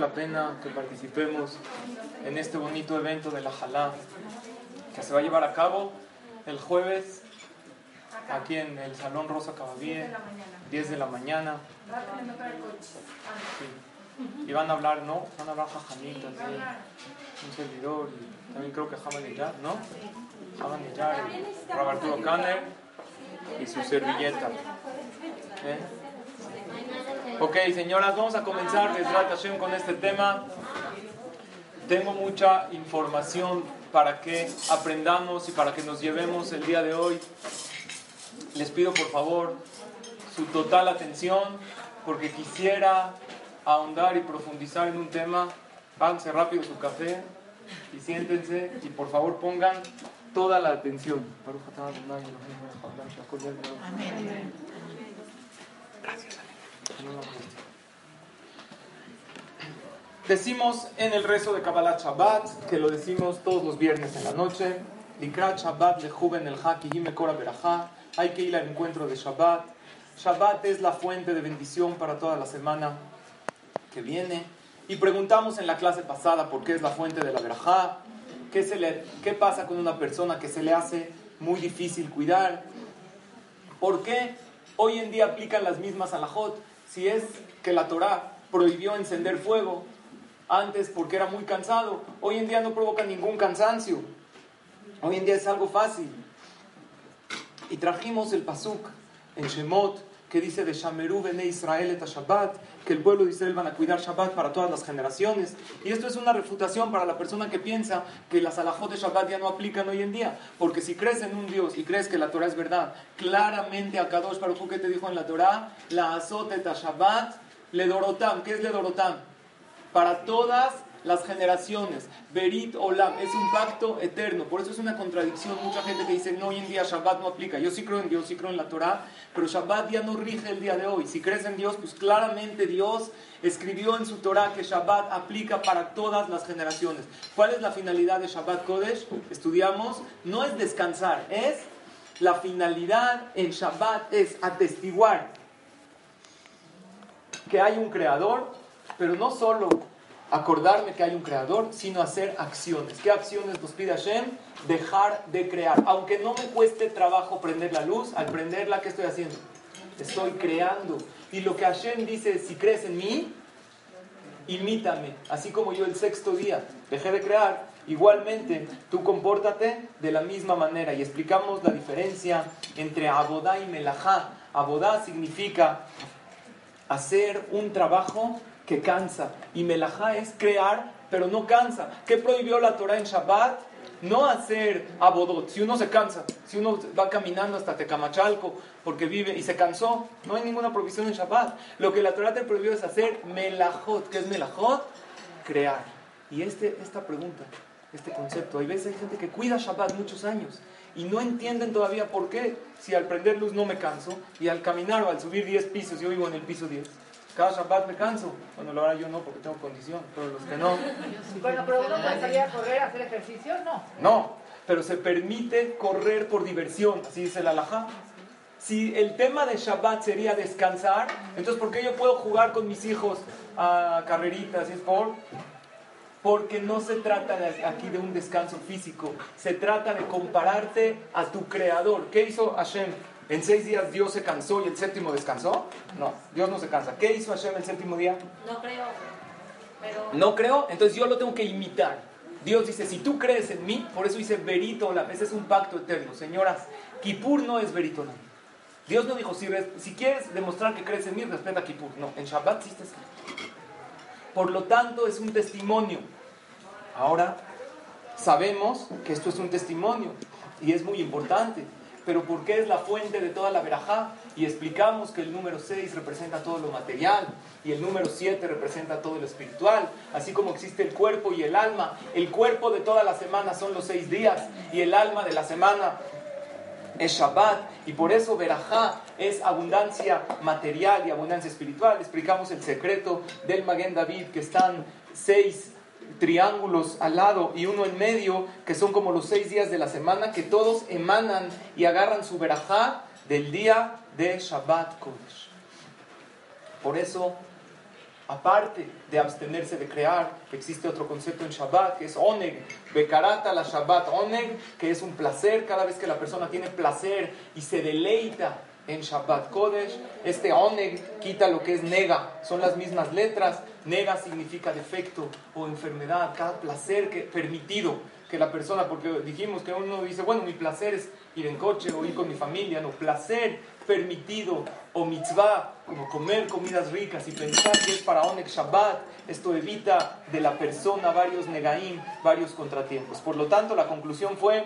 la pena que participemos en este bonito evento de la Jalá que se va a llevar a cabo el jueves aquí en el Salón Rosa Caballé, 10 de la mañana. Y van a hablar, ¿no? Van a hablar jajamitas un servidor y también creo que Jaman ¿no? Jaman y Roberto Kanner y su servilleta. ¿Eh? Ok, señoras, vamos a comenzar con este tema. Tengo mucha información para que aprendamos y para que nos llevemos el día de hoy. Les pido por favor su total atención porque quisiera ahondar y profundizar en un tema. Háganse rápido su café y siéntense y por favor pongan toda la atención. Gracias. Decimos en el rezo de Kabbalah Shabbat, que lo decimos todos los viernes en la noche, Likrat Shabbat Juven el hay que ir al encuentro de Shabbat. Shabbat es la fuente de bendición para toda la semana que viene. Y preguntamos en la clase pasada por qué es la fuente de la Berajá, qué, se le, qué pasa con una persona que se le hace muy difícil cuidar, por qué hoy en día aplican las mismas alajot si es que la Torah prohibió encender fuego antes porque era muy cansado, hoy en día no provoca ningún cansancio. Hoy en día es algo fácil. Y trajimos el pasuk en Shemot que dice de Shameru bene Israel et Shabbat, que el pueblo de Israel van a cuidar Shabbat para todas las generaciones. Y esto es una refutación para la persona que piensa que las alajot de Shabbat ya no aplican hoy en día. Porque si crees en un Dios y crees que la Torah es verdad, claramente a Kadosh Baruj que te dijo en la Torah, la azot et Shabbat, le dorotam. ¿Qué es le dorotam? Para todas las generaciones. Berit Olam es un pacto eterno. Por eso es una contradicción. Mucha gente que dice, no, hoy en día Shabbat no aplica. Yo sí creo en Dios, sí creo en la Torah, pero Shabbat ya no rige el día de hoy. Si crees en Dios, pues claramente Dios escribió en su Torah que Shabbat aplica para todas las generaciones. ¿Cuál es la finalidad de Shabbat Kodesh? Estudiamos, no es descansar, es la finalidad en Shabbat es atestiguar que hay un creador, pero no solo acordarme que hay un creador, sino hacer acciones. ¿Qué acciones nos pide Hashem? Dejar de crear. Aunque no me cueste trabajo prender la luz, al prenderla, ¿qué estoy haciendo? Estoy creando. Y lo que Hashem dice si crees en mí, imítame. Así como yo el sexto día dejé de crear, igualmente tú compórtate de la misma manera. Y explicamos la diferencia entre abodá y melajá. Abodá significa hacer un trabajo que cansa. Y melajá es crear, pero no cansa. ¿Qué prohibió la Torah en Shabbat? No hacer abodot. Si uno se cansa, si uno va caminando hasta Tecamachalco porque vive y se cansó, no hay ninguna prohibición en Shabbat. Lo que la Torah te prohibió es hacer melajot. ¿Qué es melajot? Crear. Y este, esta pregunta, este concepto, hay veces hay gente que cuida Shabbat muchos años y no entienden todavía por qué, si al prender luz no me canso y al caminar o al subir 10 pisos, yo vivo en el piso 10 cada Shabbat me canso. Bueno, la verdad yo no, porque tengo condición, pero los que no. Bueno, pero uno puede salir a correr, a hacer ejercicio, no. No, pero se permite correr por diversión, así dice la alajá. Si el tema de Shabbat sería descansar, entonces ¿por qué yo puedo jugar con mis hijos a carreritas? ¿Es por? Porque no se trata aquí de un descanso físico, se trata de compararte a tu creador. ¿Qué hizo Hashem? ¿En seis días Dios se cansó y el séptimo descansó? No, Dios no se cansa. ¿Qué hizo Hashem el séptimo día? No creo. Pero... No creo, entonces yo lo tengo que imitar. Dios dice, si tú crees en mí, por eso dice veritolam, ese es un pacto eterno. Señoras, Kippur no es veritolam. Dios no dijo, si, si quieres demostrar que crees en mí, respeta a Kippur. No, en Shabbat sí está Por lo tanto, es un testimonio. Ahora, sabemos que esto es un testimonio y es muy importante pero ¿por qué es la fuente de toda la verajá? Y explicamos que el número 6 representa todo lo material y el número 7 representa todo lo espiritual, así como existe el cuerpo y el alma. El cuerpo de toda la semana son los seis días y el alma de la semana es Shabbat y por eso verajá es abundancia material y abundancia espiritual. Explicamos el secreto del Maguen David que están seis triángulos al lado y uno en medio, que son como los seis días de la semana, que todos emanan y agarran su verajá del día de Shabbat Kodesh. Por eso aparte de abstenerse de crear, existe otro concepto en Shabbat que es oneg, bekarata la Shabbat oneg, que es un placer cada vez que la persona tiene placer y se deleita en Shabbat Kodesh. Este oneg quita lo que es nega, son las mismas letras. Nega significa defecto o enfermedad, cada placer que permitido que la persona, porque dijimos que uno dice, bueno, mi placer es ir en coche o ir con mi familia, no, placer permitido o mitzvah, como comer comidas ricas y pensar que es para Onek Shabbat, esto evita de la persona varios negaim, varios contratiempos. Por lo tanto, la conclusión fue,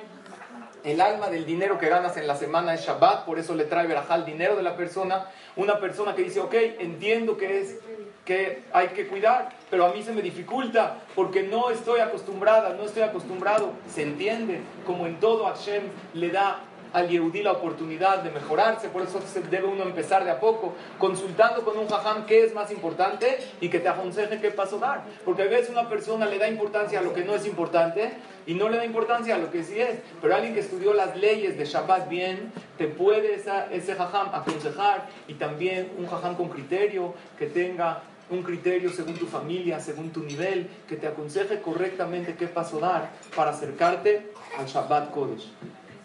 el alma del dinero que ganas en la semana es Shabbat, por eso le trae verajá el dinero de la persona. Una persona que dice, ok, entiendo que es que hay que cuidar, pero a mí se me dificulta porque no estoy acostumbrada, no estoy acostumbrado. Se entiende, como en todo Hashem le da al Yehudí la oportunidad de mejorarse, por eso se debe uno empezar de a poco, consultando con un jajam qué es más importante y que te aconseje qué paso dar. Porque a veces una persona le da importancia a lo que no es importante y no le da importancia a lo que sí es. Pero alguien que estudió las leyes de Shabbat bien, te puede ese jajam aconsejar y también un jajam con criterio que tenga un criterio según tu familia, según tu nivel, que te aconseje correctamente qué paso dar para acercarte al Shabbat Kodesh.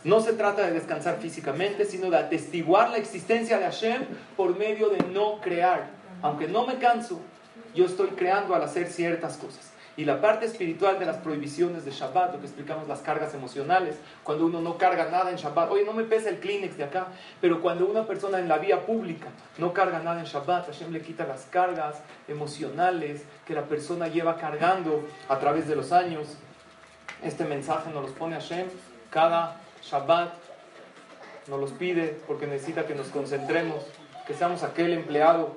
No se trata de descansar físicamente, sino de atestiguar la existencia de Hashem por medio de no crear. Aunque no me canso, yo estoy creando al hacer ciertas cosas. Y la parte espiritual de las prohibiciones de Shabbat, lo que explicamos las cargas emocionales, cuando uno no carga nada en Shabbat, oye, no me pesa el Kleenex de acá, pero cuando una persona en la vía pública no carga nada en Shabbat, Hashem le quita las cargas emocionales que la persona lleva cargando a través de los años. Este mensaje nos los pone Hashem cada Shabbat nos los pide porque necesita que nos concentremos, que seamos aquel empleado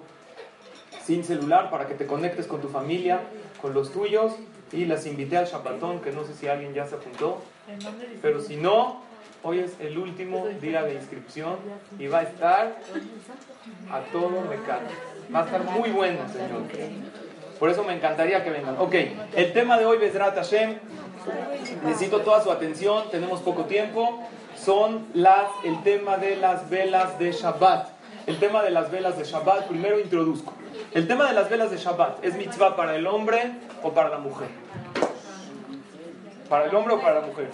sin celular para que te conectes con tu familia, con los tuyos. Y las invité al Shabbatón, que no sé si alguien ya se apuntó, pero si no, hoy es el último día de inscripción y va a estar a todo mecano. Va a estar muy bueno, Señor. Por eso me encantaría que vengan. Ok, el tema de hoy, Bezrat Hashem, necesito toda su atención, tenemos poco tiempo. Son las, el tema de las velas de Shabbat. El tema de las velas de Shabbat, primero introduzco. El tema de las velas de Shabbat, ¿es mitzvah para el hombre o para la mujer? ¿Para el hombre o para la mujer?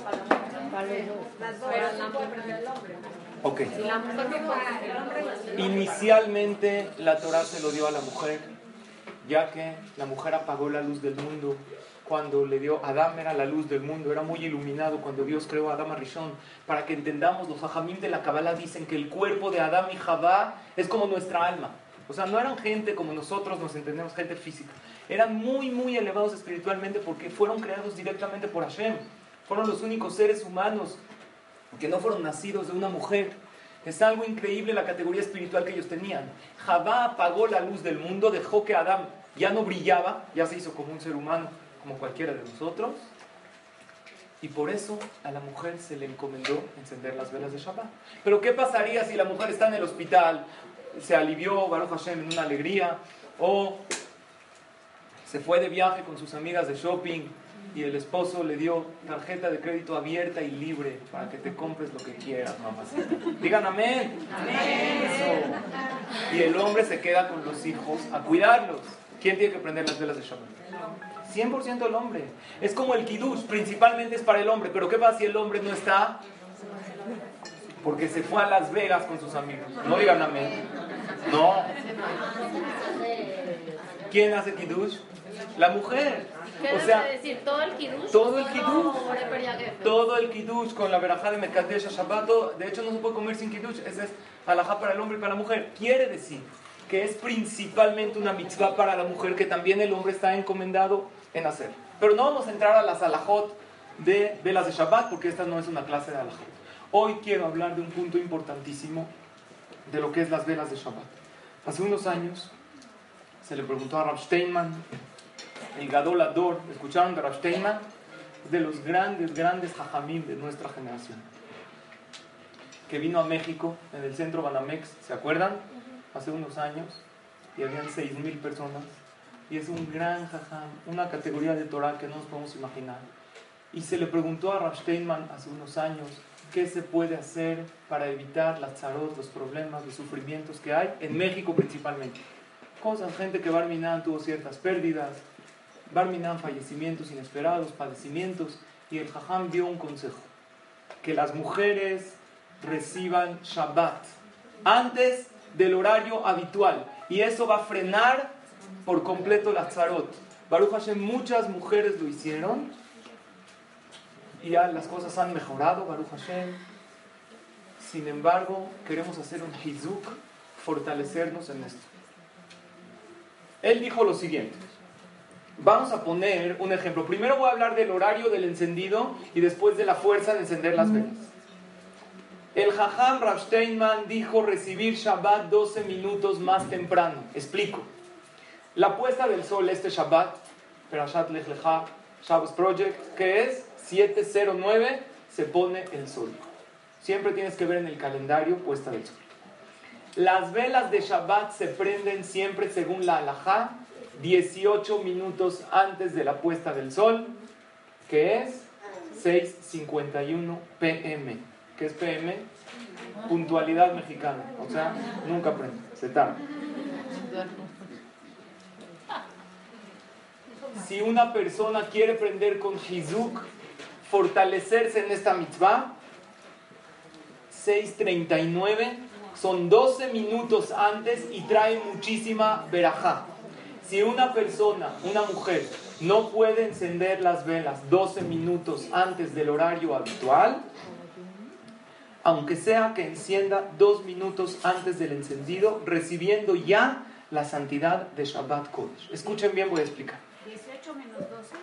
Ok. Inicialmente la Torah se lo dio a la mujer, ya que la mujer apagó la luz del mundo cuando le dio Adán era la luz del mundo, era muy iluminado cuando Dios creó a Adán Rishon. Para que entendamos, los hajamim de la Kabbalah dicen que el cuerpo de Adán y Javá es como nuestra alma. O sea, no eran gente como nosotros nos entendemos, gente física. Eran muy, muy elevados espiritualmente porque fueron creados directamente por Hashem. Fueron los únicos seres humanos que no fueron nacidos de una mujer. Es algo increíble la categoría espiritual que ellos tenían. Javá apagó la luz del mundo, dejó que Adán ya no brillaba, ya se hizo como un ser humano como cualquiera de nosotros. Y por eso a la mujer se le encomendó encender las velas de Shabbat. Pero ¿qué pasaría si la mujer está en el hospital, se alivió, Baruch Hashem, en una alegría, o se fue de viaje con sus amigas de shopping y el esposo le dio tarjeta de crédito abierta y libre para que te compres lo que quieras, mamacita. Digan amén. Amén. Y el hombre se queda con los hijos a cuidarlos. ¿Quién tiene que prender las velas de Shabbat? 100% el hombre. Es como el kiddush, principalmente es para el hombre. Pero ¿qué pasa si el hombre no está? Porque se fue a Las Vegas con sus amigos. No digan amén. No. ¿Quién hace kiddush? La mujer. o sea, decir? ¿Todo el kiddush? Todo el kiddush. Todo el kiddush con la verajá de Merkadesh Shabbat. De hecho, no se puede comer sin kiddush. Ese es alajá para el hombre y para la mujer. Quiere decir que es principalmente una mitzvah para la mujer que también el hombre está encomendado en hacer. Pero no vamos a entrar a las alajot de velas de Shabbat porque esta no es una clase de alajot. Hoy quiero hablar de un punto importantísimo de lo que es las velas de Shabbat. Hace unos años se le preguntó a Rav Steinman, el Gadol Ador, ¿escucharon de Rav Steinman? De los grandes, grandes hajamim de nuestra generación. Que vino a México, en el centro Banamex, ¿se acuerdan? Hace unos años y habían 6.000 personas. Y es un gran jajam, una categoría de Torah que no nos podemos imaginar. Y se le preguntó a Rav hace unos años qué se puede hacer para evitar las zarot, los problemas, los sufrimientos que hay en México principalmente. cosas, gente que Barminan tuvo ciertas pérdidas, Barminan fallecimientos inesperados, padecimientos, y el Jajam dio un consejo, que las mujeres reciban Shabbat antes del horario habitual, y eso va a frenar por completo la tzarot. Baruch Hashem, muchas mujeres lo hicieron, y ya las cosas han mejorado, Baruch Hashem. Sin embargo, queremos hacer un hizuk, fortalecernos en esto. Él dijo lo siguiente. Vamos a poner un ejemplo. Primero voy a hablar del horario del encendido y después de la fuerza de encender las velas. El Jajam Rav dijo recibir Shabbat 12 minutos más temprano. Explico. La puesta del sol este Shabbat, Perashat Lech Lecha, Shabbos Project, que es 709, se pone el sol. Siempre tienes que ver en el calendario puesta del sol. Las velas de Shabbat se prenden siempre según la halajá 18 minutos antes de la puesta del sol, que es 6.51 pm. ¿Qué es pm? Puntualidad mexicana. O sea, nunca prende, se tarda. Si una persona quiere prender con Hizuk, fortalecerse en esta mitzvah, 6.39 son 12 minutos antes y trae muchísima verajá. Si una persona, una mujer, no puede encender las velas 12 minutos antes del horario habitual, aunque sea que encienda dos minutos antes del encendido, recibiendo ya la santidad de Shabbat Kodesh. Escuchen bien, voy a explicar. 18 menos 12.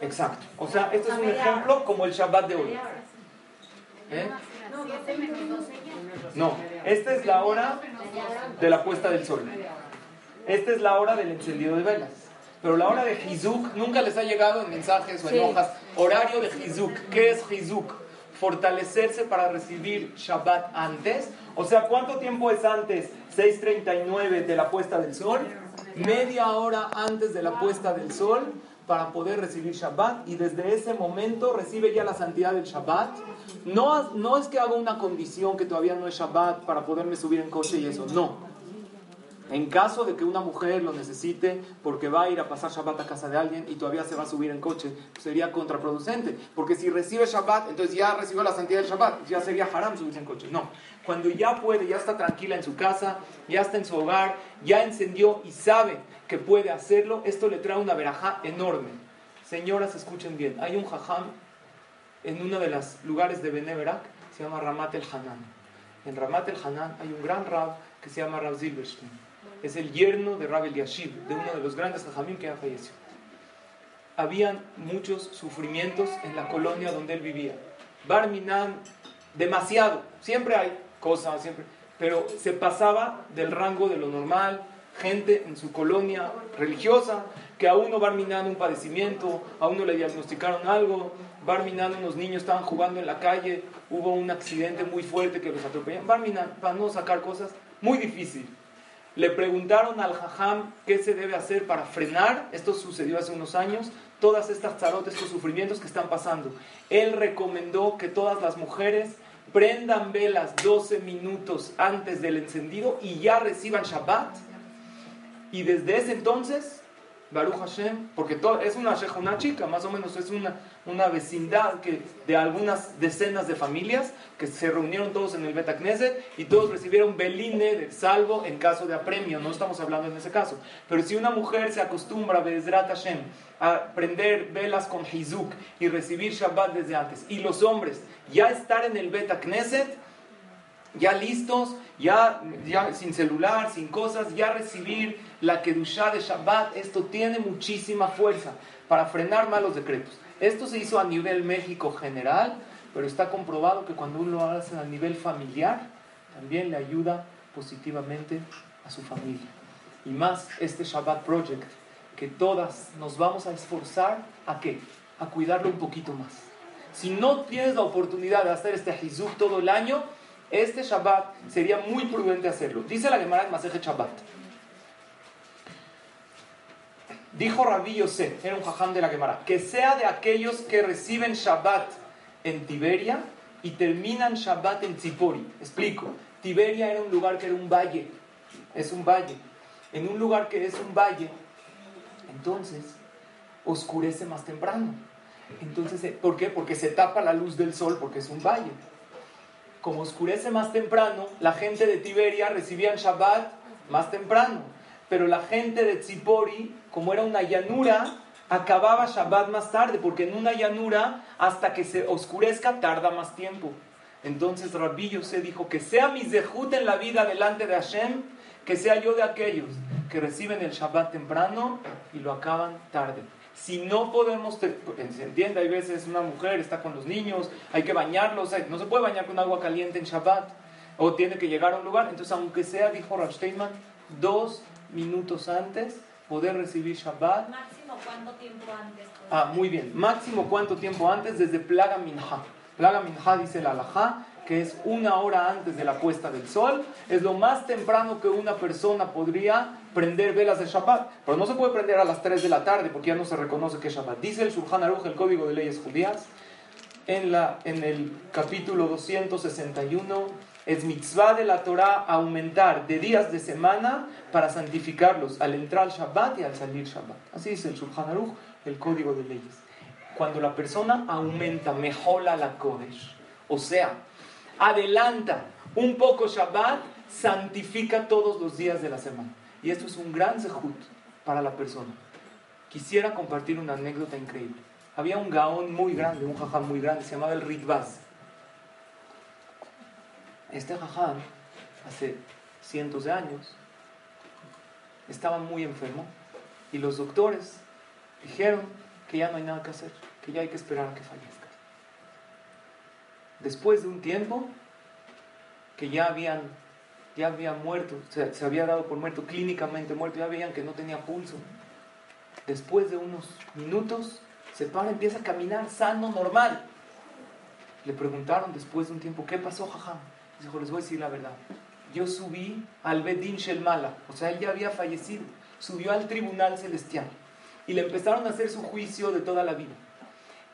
Exacto. O sea, este es un ejemplo como el Shabbat de hoy. ¿Eh? No, esta es la hora de la puesta del sol. Esta es la hora del encendido de velas. Pero la hora de Hizuk nunca les ha llegado en mensajes o en hojas. Horario de Hizuk. ¿Qué es Hizuk? Fortalecerse para recibir Shabbat antes. O sea, ¿cuánto tiempo es antes? 6.39 de la puesta del sol. Media hora antes de la puesta del sol para poder recibir Shabbat y desde ese momento recibe ya la santidad del Shabbat. No, no es que haga una condición que todavía no es Shabbat para poderme subir en coche y eso, no. En caso de que una mujer lo necesite porque va a ir a pasar Shabbat a casa de alguien y todavía se va a subir en coche, sería contraproducente. Porque si recibe Shabbat, entonces ya recibió la santidad del Shabbat, ya sería haram subirse en coche. No, cuando ya puede, ya está tranquila en su casa, ya está en su hogar, ya encendió y sabe que puede hacerlo, esto le trae una verajá enorme. Señoras, escuchen bien, hay un jajam en uno de los lugares de Beneverak, se llama Ramat el Hanan. En Ramat el Hanan hay un gran rab que se llama Rav Zilberstein es el yerno de Rabel Yashiv, de uno de los grandes hajamim que ha fallecido. Habían muchos sufrimientos en la colonia donde él vivía. Barminan, demasiado. Siempre hay cosas, siempre. Pero se pasaba del rango de lo normal. Gente en su colonia religiosa, que a uno Barminan un padecimiento, a uno le diagnosticaron algo. Barminan, unos niños estaban jugando en la calle, hubo un accidente muy fuerte que los atropellaron. Barminan, para no sacar cosas, muy difícil. Le preguntaron al Jajam qué se debe hacer para frenar, esto sucedió hace unos años, todas estas zarotes, estos sufrimientos que están pasando. Él recomendó que todas las mujeres prendan velas 12 minutos antes del encendido y ya reciban Shabbat. Y desde ese entonces Baruch Hashem, porque todo, es una una chica, más o menos es una, una vecindad que, de algunas decenas de familias que se reunieron todos en el Betacneset y todos recibieron beline de salvo en caso de apremio, no estamos hablando en ese caso. Pero si una mujer se acostumbra, Hashem, a prender velas con Hizuk y recibir Shabbat desde antes, y los hombres ya estar en el Betacneset, ya listos, ya, ya sin celular, sin cosas, ya recibir la Kedushá de Shabbat, esto tiene muchísima fuerza para frenar malos decretos. Esto se hizo a nivel México general, pero está comprobado que cuando uno lo hace a nivel familiar, también le ayuda positivamente a su familia. Y más este Shabbat Project, que todas nos vamos a esforzar a qué? A cuidarlo un poquito más. Si no tienes la oportunidad de hacer este Hizuk todo el año, este Shabbat sería muy prudente hacerlo. Dice la Gemara en Maseje Shabbat. Dijo Rabbi Yosef, era un jajam de la Gemara, que sea de aquellos que reciben Shabbat en Tiberia y terminan Shabbat en Tzipori. Explico. Tiberia era un lugar que era un valle. Es un valle. en un lugar que es un valle, entonces oscurece más temprano. Entonces, eh, ¿por qué? Porque se tapa la luz del sol porque es un valle. Como oscurece más temprano, la gente de Tiberia recibía Shabbat más temprano. Pero la gente de Tzipori, como era una llanura, acababa Shabbat más tarde, porque en una llanura, hasta que se oscurezca, tarda más tiempo. Entonces Rabbi se dijo que sea mi zehut en la vida delante de Hashem, que sea yo de aquellos que reciben el Shabbat temprano y lo acaban tarde. Si no podemos, se entiende, hay veces una mujer está con los niños, hay que bañarlos, no se puede bañar con agua caliente en Shabbat, o tiene que llegar a un lugar, entonces aunque sea, dijo Rav dos minutos antes, poder recibir Shabbat. ¿Máximo cuánto tiempo antes? Ah, muy bien. Máximo cuánto tiempo antes desde Plaga Minha. Plaga Minha dice la alajá que es una hora antes de la puesta del sol. Es lo más temprano que una persona podría prender velas de Shabbat. Pero no se puede prender a las 3 de la tarde porque ya no se reconoce que es Shabbat. Dice el Shulchan Aruch, el Código de Leyes Judías, en, la, en el capítulo 261 es mitzvah de la Torah aumentar de días de semana para santificarlos al entrar Shabbat y al salir Shabbat. Así dice el Shulchan Aruch, el código de leyes. Cuando la persona aumenta, mejola la Kodesh, o sea, adelanta un poco Shabbat, santifica todos los días de la semana. Y esto es un gran zehut para la persona. Quisiera compartir una anécdota increíble. Había un gaón muy grande, un jajam muy grande, se llamaba el Ritbaz. Este jajam, hace cientos de años, estaba muy enfermo y los doctores dijeron que ya no hay nada que hacer, que ya hay que esperar a que fallezca. Después de un tiempo que ya habían ya había muerto, se, se había dado por muerto, clínicamente muerto, ya veían que no tenía pulso. Después de unos minutos se para, empieza a caminar sano, normal. Le preguntaron después de un tiempo, ¿qué pasó, jajam? Dijo, les voy a decir la verdad. Yo subí al Bedin Shelmala, o sea, él ya había fallecido. Subió al tribunal celestial y le empezaron a hacer su juicio de toda la vida.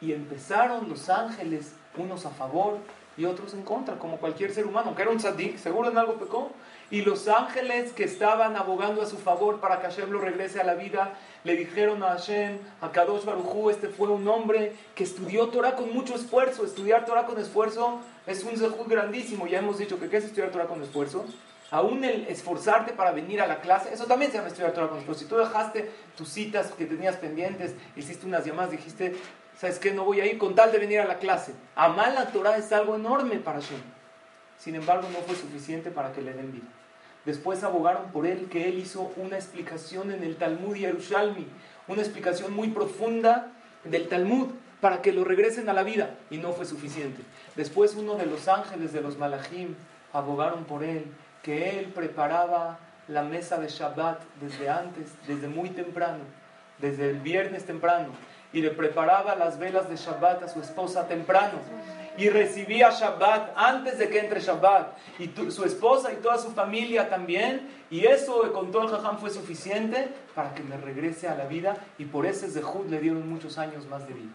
Y empezaron los ángeles, unos a favor y otros en contra, como cualquier ser humano, que era un tzadik, seguro en algo pecó. Y los ángeles que estaban abogando a su favor para que Hashem lo regrese a la vida, le dijeron a Hashem, a Kadosh Barujú, este fue un hombre que estudió Torah con mucho esfuerzo. Estudiar Torah con esfuerzo es un zehut grandísimo. Ya hemos dicho que ¿qué es estudiar Torah con esfuerzo? Aún el esforzarte para venir a la clase, eso también se llama estudiar Torah con esfuerzo. Si tú dejaste tus citas que tenías pendientes, hiciste unas llamadas, dijiste, ¿sabes qué? No voy a ir con tal de venir a la clase. Amar la Torah es algo enorme para Hashem. Sin embargo, no fue suficiente para que le den vida. Después abogaron por él que él hizo una explicación en el Talmud Yerushalmi, una explicación muy profunda del Talmud para que lo regresen a la vida y no fue suficiente. Después uno de los ángeles de los Malachim abogaron por él que él preparaba la mesa de Shabbat desde antes, desde muy temprano, desde el viernes temprano, y le preparaba las velas de Shabbat a su esposa temprano y recibía Shabbat antes de que entre Shabbat y su esposa y toda su familia también y eso con todo el jajam fue suficiente para que le regrese a la vida y por ese zehut le dieron muchos años más de vida.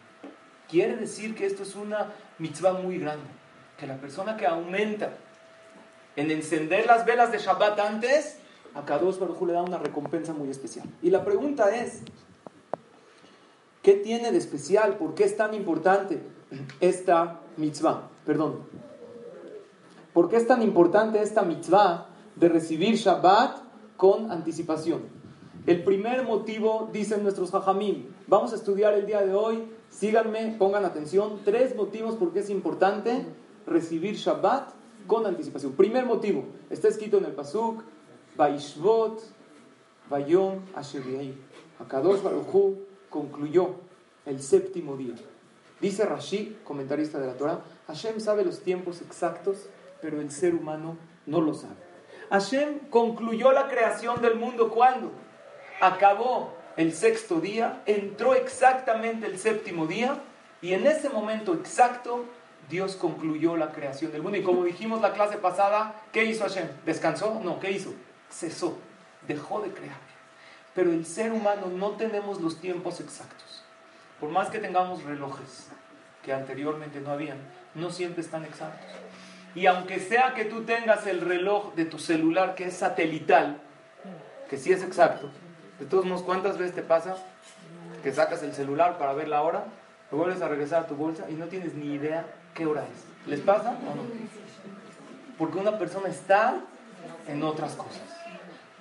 Quiere decir que esto es una mitzvah muy grande, que la persona que aumenta en encender las velas de Shabbat antes, a Kadosh Baruj le da una recompensa muy especial. Y la pregunta es, ¿qué tiene de especial? ¿Por qué es tan importante esta mitzvah? Perdón. ¿Por qué es tan importante esta mitzvah de recibir Shabbat con anticipación? El primer motivo, dicen nuestros hajamim, vamos a estudiar el día de hoy, síganme, pongan atención, tres motivos por qué es importante recibir Shabbat con anticipación. Primer motivo, está escrito en el Pasuk, Vaishvot, Vayom Asherei. Akadosh Baruchu concluyó el séptimo día. Dice Rashi, comentarista de la Torah, Hashem sabe los tiempos exactos, pero el ser humano no lo sabe. Hashem concluyó la creación del mundo cuando acabó el sexto día, entró exactamente el séptimo día y en ese momento exacto Dios concluyó la creación del mundo. Y como dijimos la clase pasada, ¿qué hizo Hashem? ¿Descansó? No, ¿qué hizo? Cesó, dejó de crear. Pero el ser humano no tenemos los tiempos exactos. Por más que tengamos relojes, que anteriormente no habían, no siempre están exactos. Y aunque sea que tú tengas el reloj de tu celular que es satelital, que sí es exacto. De todos modos, ¿cuántas veces te pasa que sacas el celular para ver la hora, lo vuelves a regresar a tu bolsa y no tienes ni idea qué hora es? ¿Les pasa o no? Porque una persona está en otras cosas.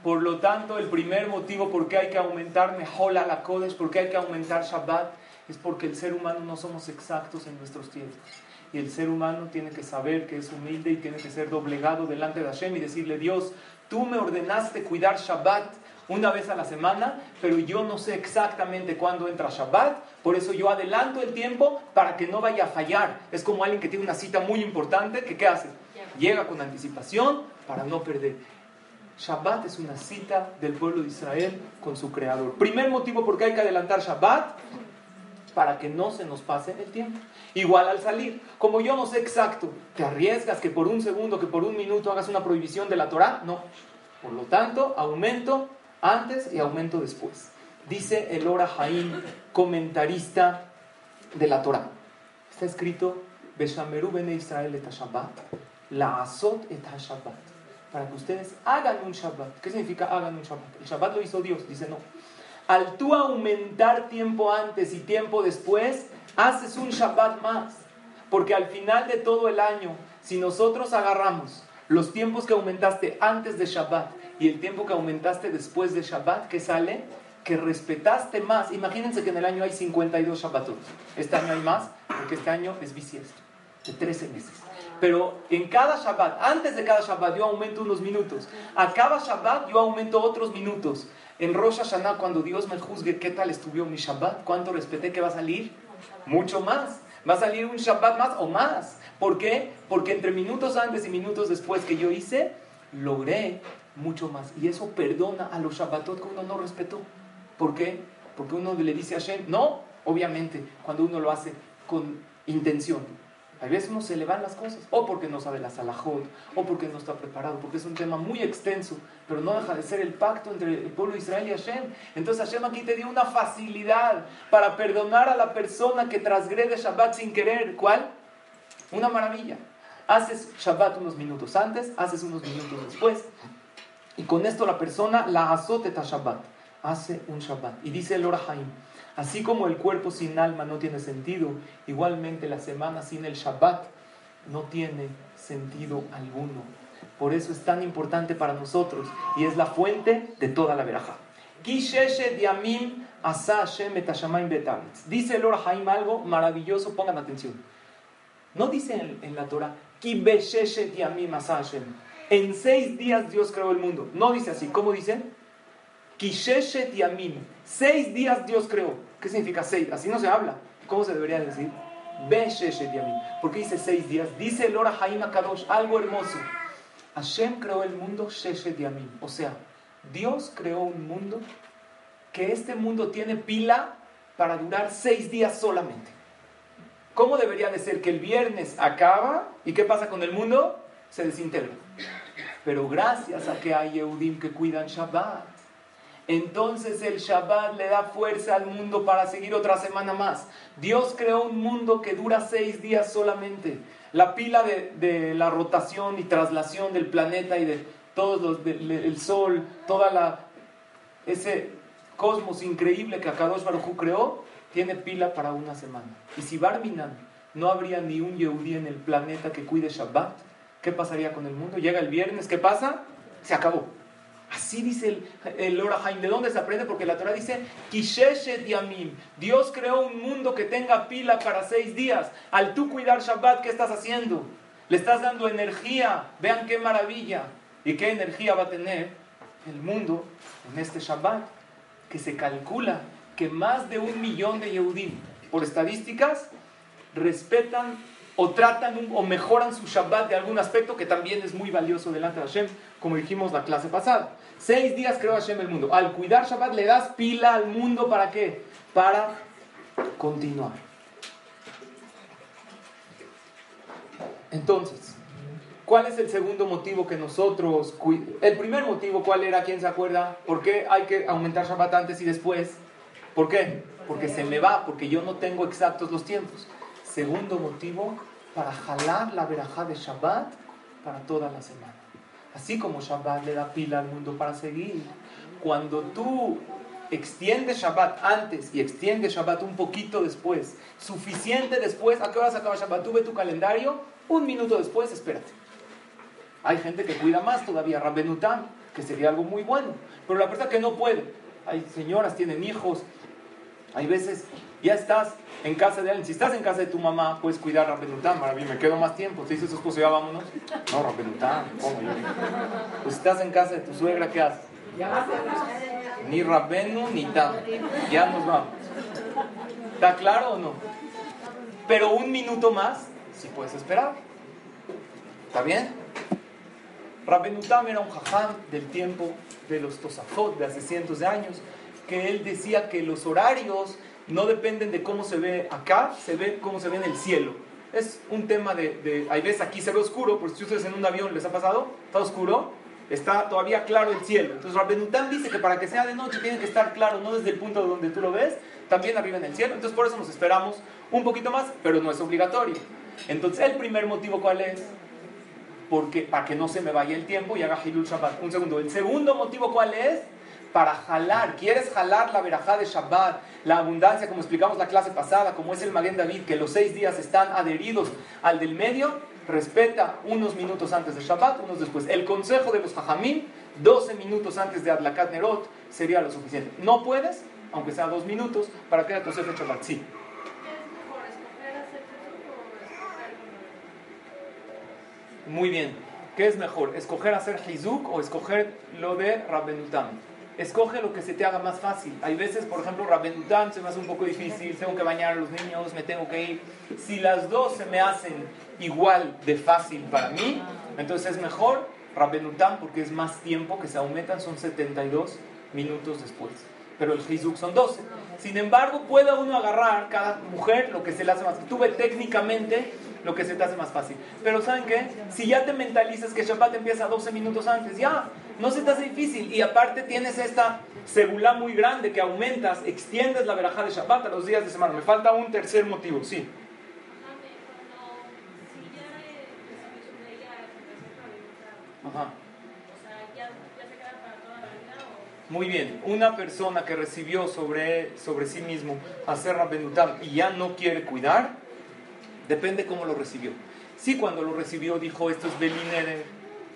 Por lo tanto, el primer motivo por qué hay que aumentar Mejola la Kodesh, por qué hay que aumentar Shabbat, es porque el ser humano no somos exactos en nuestros tiempos. Y el ser humano tiene que saber que es humilde y tiene que ser doblegado delante de Hashem y decirle, Dios, tú me ordenaste cuidar Shabbat una vez a la semana, pero yo no sé exactamente cuándo entra Shabbat, por eso yo adelanto el tiempo para que no vaya a fallar. Es como alguien que tiene una cita muy importante, que ¿qué hace? Llega con anticipación para no perder. Shabbat es una cita del pueblo de Israel con su creador. Primer motivo por qué hay que adelantar Shabbat, para que no se nos pase el tiempo. Igual al salir, como yo no sé exacto, ¿te arriesgas que por un segundo, que por un minuto hagas una prohibición de la Torah? No. Por lo tanto, aumento antes y aumento después. Dice el Ora Jaim, comentarista de la Torah. Está escrito, Beshameru bene Israel et Shabbat, la azot et Shabbat. Para que ustedes hagan un Shabbat. ¿Qué significa hagan un Shabbat? El Shabbat lo hizo Dios, dice no. Al tú aumentar tiempo antes y tiempo después, haces un Shabbat más. Porque al final de todo el año, si nosotros agarramos los tiempos que aumentaste antes de Shabbat y el tiempo que aumentaste después de Shabbat, ¿qué sale? Que respetaste más. Imagínense que en el año hay 52 Shabbatot. Este año hay más, porque este año es bisiesto, de 13 meses. Pero en cada Shabbat, antes de cada Shabbat, yo aumento unos minutos. A cada Shabbat yo aumento otros minutos. En Rosh Hashanah, cuando Dios me juzgue qué tal estuvo mi Shabbat, cuánto respeté que va a salir, mucho más. Va a salir un Shabbat más o más. ¿Por qué? Porque entre minutos antes y minutos después que yo hice, logré mucho más. Y eso perdona a los Shabbatot que uno no respetó. ¿Por qué? Porque uno le dice a Hashem, no, obviamente, cuando uno lo hace con intención. A veces uno se le van las cosas, o porque no sabe la salahot, o porque no está preparado, porque es un tema muy extenso, pero no deja de ser el pacto entre el pueblo de Israel y Hashem. Entonces Hashem aquí te dio una facilidad para perdonar a la persona que transgrede Shabbat sin querer. ¿Cuál? Una maravilla. Haces Shabbat unos minutos antes, haces unos minutos después, y con esto la persona la azoteta Shabbat, hace un Shabbat. Y dice el Orahaim, así como el cuerpo sin alma no tiene sentido, igualmente la semana sin el Shabbat no tiene sentido alguno. Por eso es tan importante para nosotros y es la fuente de toda la veraja. Dice el Orahaim algo maravilloso, pongan atención. No dice en, en la Torah, en seis días Dios creó el mundo. No dice así. ¿Cómo dice? Kisheshet. Seis días Dios creó. ¿Qué significa seis? Así no se habla. ¿Cómo se debería decir? Besheshet Yamim. ¿Por qué dice seis días? Dice el Ora Haim Kadosh algo hermoso. Hashem creó el mundo Sheshet. O sea, Dios creó un mundo que este mundo tiene pila para durar seis días solamente. ¿Cómo debería de ser que el viernes acaba y qué pasa con el mundo? Se desintegra. Pero gracias a que hay Yehudim que cuidan Shabbat, entonces el Shabbat le da fuerza al mundo para seguir otra semana más. Dios creó un mundo que dura seis días solamente. La pila de, la rotación y traslación del planeta y de todos los, del sol, toda la ese cosmos increíble que Akadosh Baruj creó, tiene pila para una semana. Y si Barminan no habría ni un Yehudí en el planeta que cuide Shabbat, ¿qué pasaría con el mundo? Llega el viernes, ¿qué pasa? Se acabó. Así dice el, el Orahaim. ¿De dónde se aprende? Porque la Torah dice, Kisheshet Yamim. Dios creó un mundo que tenga pila para seis días. Al tú cuidar Shabbat, ¿qué estás haciendo? Le estás dando energía. Vean qué maravilla. ¿Y qué energía va a tener el mundo en este Shabbat? Que se calcula que más de un millón de Yehudim, por estadísticas, respetan o tratan o mejoran su Shabbat de algún aspecto que también es muy valioso delante de Hashem, como dijimos la clase pasada. Seis días creó Hashem el mundo. Al cuidar Shabbat le das pila al mundo para qué? Para continuar. Entonces, ¿cuál es el segundo motivo que nosotros... El primer motivo, ¿cuál era? ¿Quién se acuerda? ¿Por qué hay que aumentar Shabbat antes y después? ¿Por qué? Porque se me va, porque yo no tengo exactos los tiempos. Segundo motivo, para jalar la verajá de Shabbat para toda la semana. Así como Shabbat le da pila al mundo para seguir, cuando tú extiendes Shabbat antes y extiendes Shabbat un poquito después, suficiente después, ¿a qué hora se acaba Shabbat? Tú ve tu calendario, un minuto después, espérate. Hay gente que cuida más todavía, Rabbenutam, que sería algo muy bueno, pero la persona que no puede, hay señoras, tienen hijos, hay veces, ya estás en casa de alguien, si estás en casa de tu mamá, puedes cuidar a Rabbenutam, me quedo más tiempo, te dice su esposo, ya vámonos, no, Rabbenutam, ¿cómo yo? Pues estás en casa de tu suegra, ¿qué haces? Ni Rabbenu ni Tam. Ya nos vamos. ¿Está claro o no? Pero un minuto más, si puedes esperar. ¿Está bien? Rabbenu Tam era un jajam del tiempo de los Tosafot, de hace cientos de años, que él decía que los horarios no dependen de cómo se ve acá, se ve cómo se ve en el cielo. Es un tema de, de hay veces aquí se ve oscuro, por si ustedes en un avión les ha pasado, está oscuro, está todavía claro el cielo. Entonces Rabbenután dice que para que sea de noche tiene que estar claro, no desde el punto donde tú lo ves, también arriba en el cielo. Entonces por eso nos esperamos un poquito más, pero no es obligatorio. Entonces el primer motivo cuál es? Porque para que no se me vaya el tiempo y haga Hilul Shabbat. Un segundo. El segundo motivo cuál es? Para jalar. ¿Quieres jalar la verajá de Shabbat? La abundancia, como explicamos la clase pasada, como es el Maguen David, que los seis días están adheridos al del medio respeta unos minutos antes de Shabbat, unos después. El consejo de los Jajamim, 12 minutos antes de Adlakat Nerot, sería lo suficiente. No puedes, aunque sea dos minutos, para que haya consejo de Shabbat. Sí. Muy bien. ¿Qué es mejor? ¿Escoger hacer Hizuk o escoger lo de Rabbenutam? Escoge lo que se te haga más fácil. Hay veces, por ejemplo, Rabbenutam se me hace un poco difícil, tengo que bañar a los niños, me tengo que ir. Si las dos se me hacen igual de fácil para mí, entonces es mejor Rabbenutam porque es más tiempo que se aumentan, son 72 minutos después. Pero el Hizuk son 12. Sin embargo, puede uno agarrar cada mujer lo que se le hace más. Tú ves técnicamente lo que se te hace más fácil. Pero ¿saben qué? Si ya te mentalizas que Shabbat empieza 12 minutos antes, ya, no se te hace difícil. Y aparte tienes esta segula muy grande que aumentas, extiendes la verajá de Shabbat a los días de semana. Me falta un tercer motivo, sí. Ajá. Muy bien, una persona que recibió sobre, sobre sí mismo hacer Rabbenutam y ya no quiere cuidar, depende cómo lo recibió. Si cuando lo recibió dijo esto es Belinere,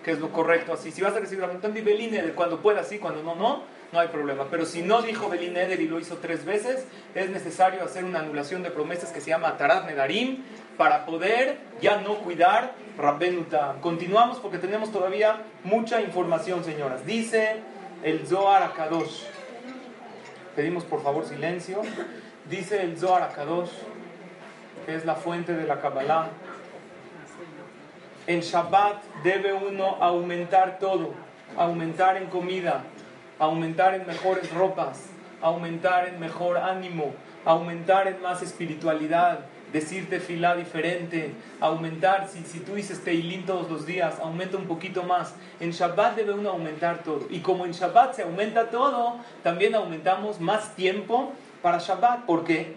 que es lo correcto así, si vas a recibir Rabbenutam, di Belinere, cuando pueda sí, cuando no, no, no hay problema. Pero si no dijo Belineder y lo hizo tres veces, es necesario hacer una anulación de promesas que se llama Tarat Nedarim para poder ya no cuidar Rabbenutam. Continuamos porque tenemos todavía mucha información, señoras. Dice el Zohar Akadosh. Pedimos por favor silencio. Dice el Zohar Akadosh, que es la fuente de la Kabbalah. En Shabbat debe uno aumentar todo, aumentar en comida, aumentar en mejores ropas, aumentar en mejor ánimo, aumentar en más espiritualidad, decirte filá diferente, aumentar, si, si tú dices teilín todos los días, aumenta un poquito más. En Shabbat debe uno aumentar todo. Y como en Shabbat se aumenta todo, también aumentamos más tiempo para Shabbat. ¿Por qué?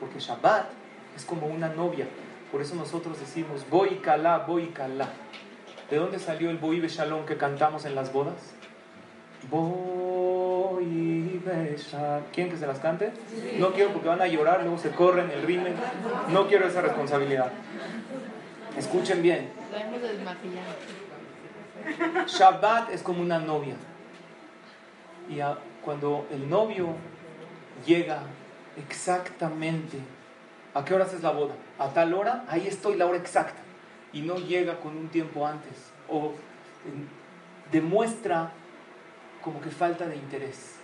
Porque Shabbat es como una novia. Por eso nosotros decimos, voy calá, voy calá. ¿De dónde salió el Boí Shalom que cantamos en las bodas? Voy ¿Quieren que se las cante? No quiero porque van a llorar, luego se corren el rimen. No quiero esa responsabilidad. Escuchen bien. Shabbat es como una novia. Y cuando el novio llega exactamente, ¿a qué horas es la boda? A tal hora, ahí estoy la hora exacta. Y no llega con un tiempo antes. O demuestra como que falta de interés.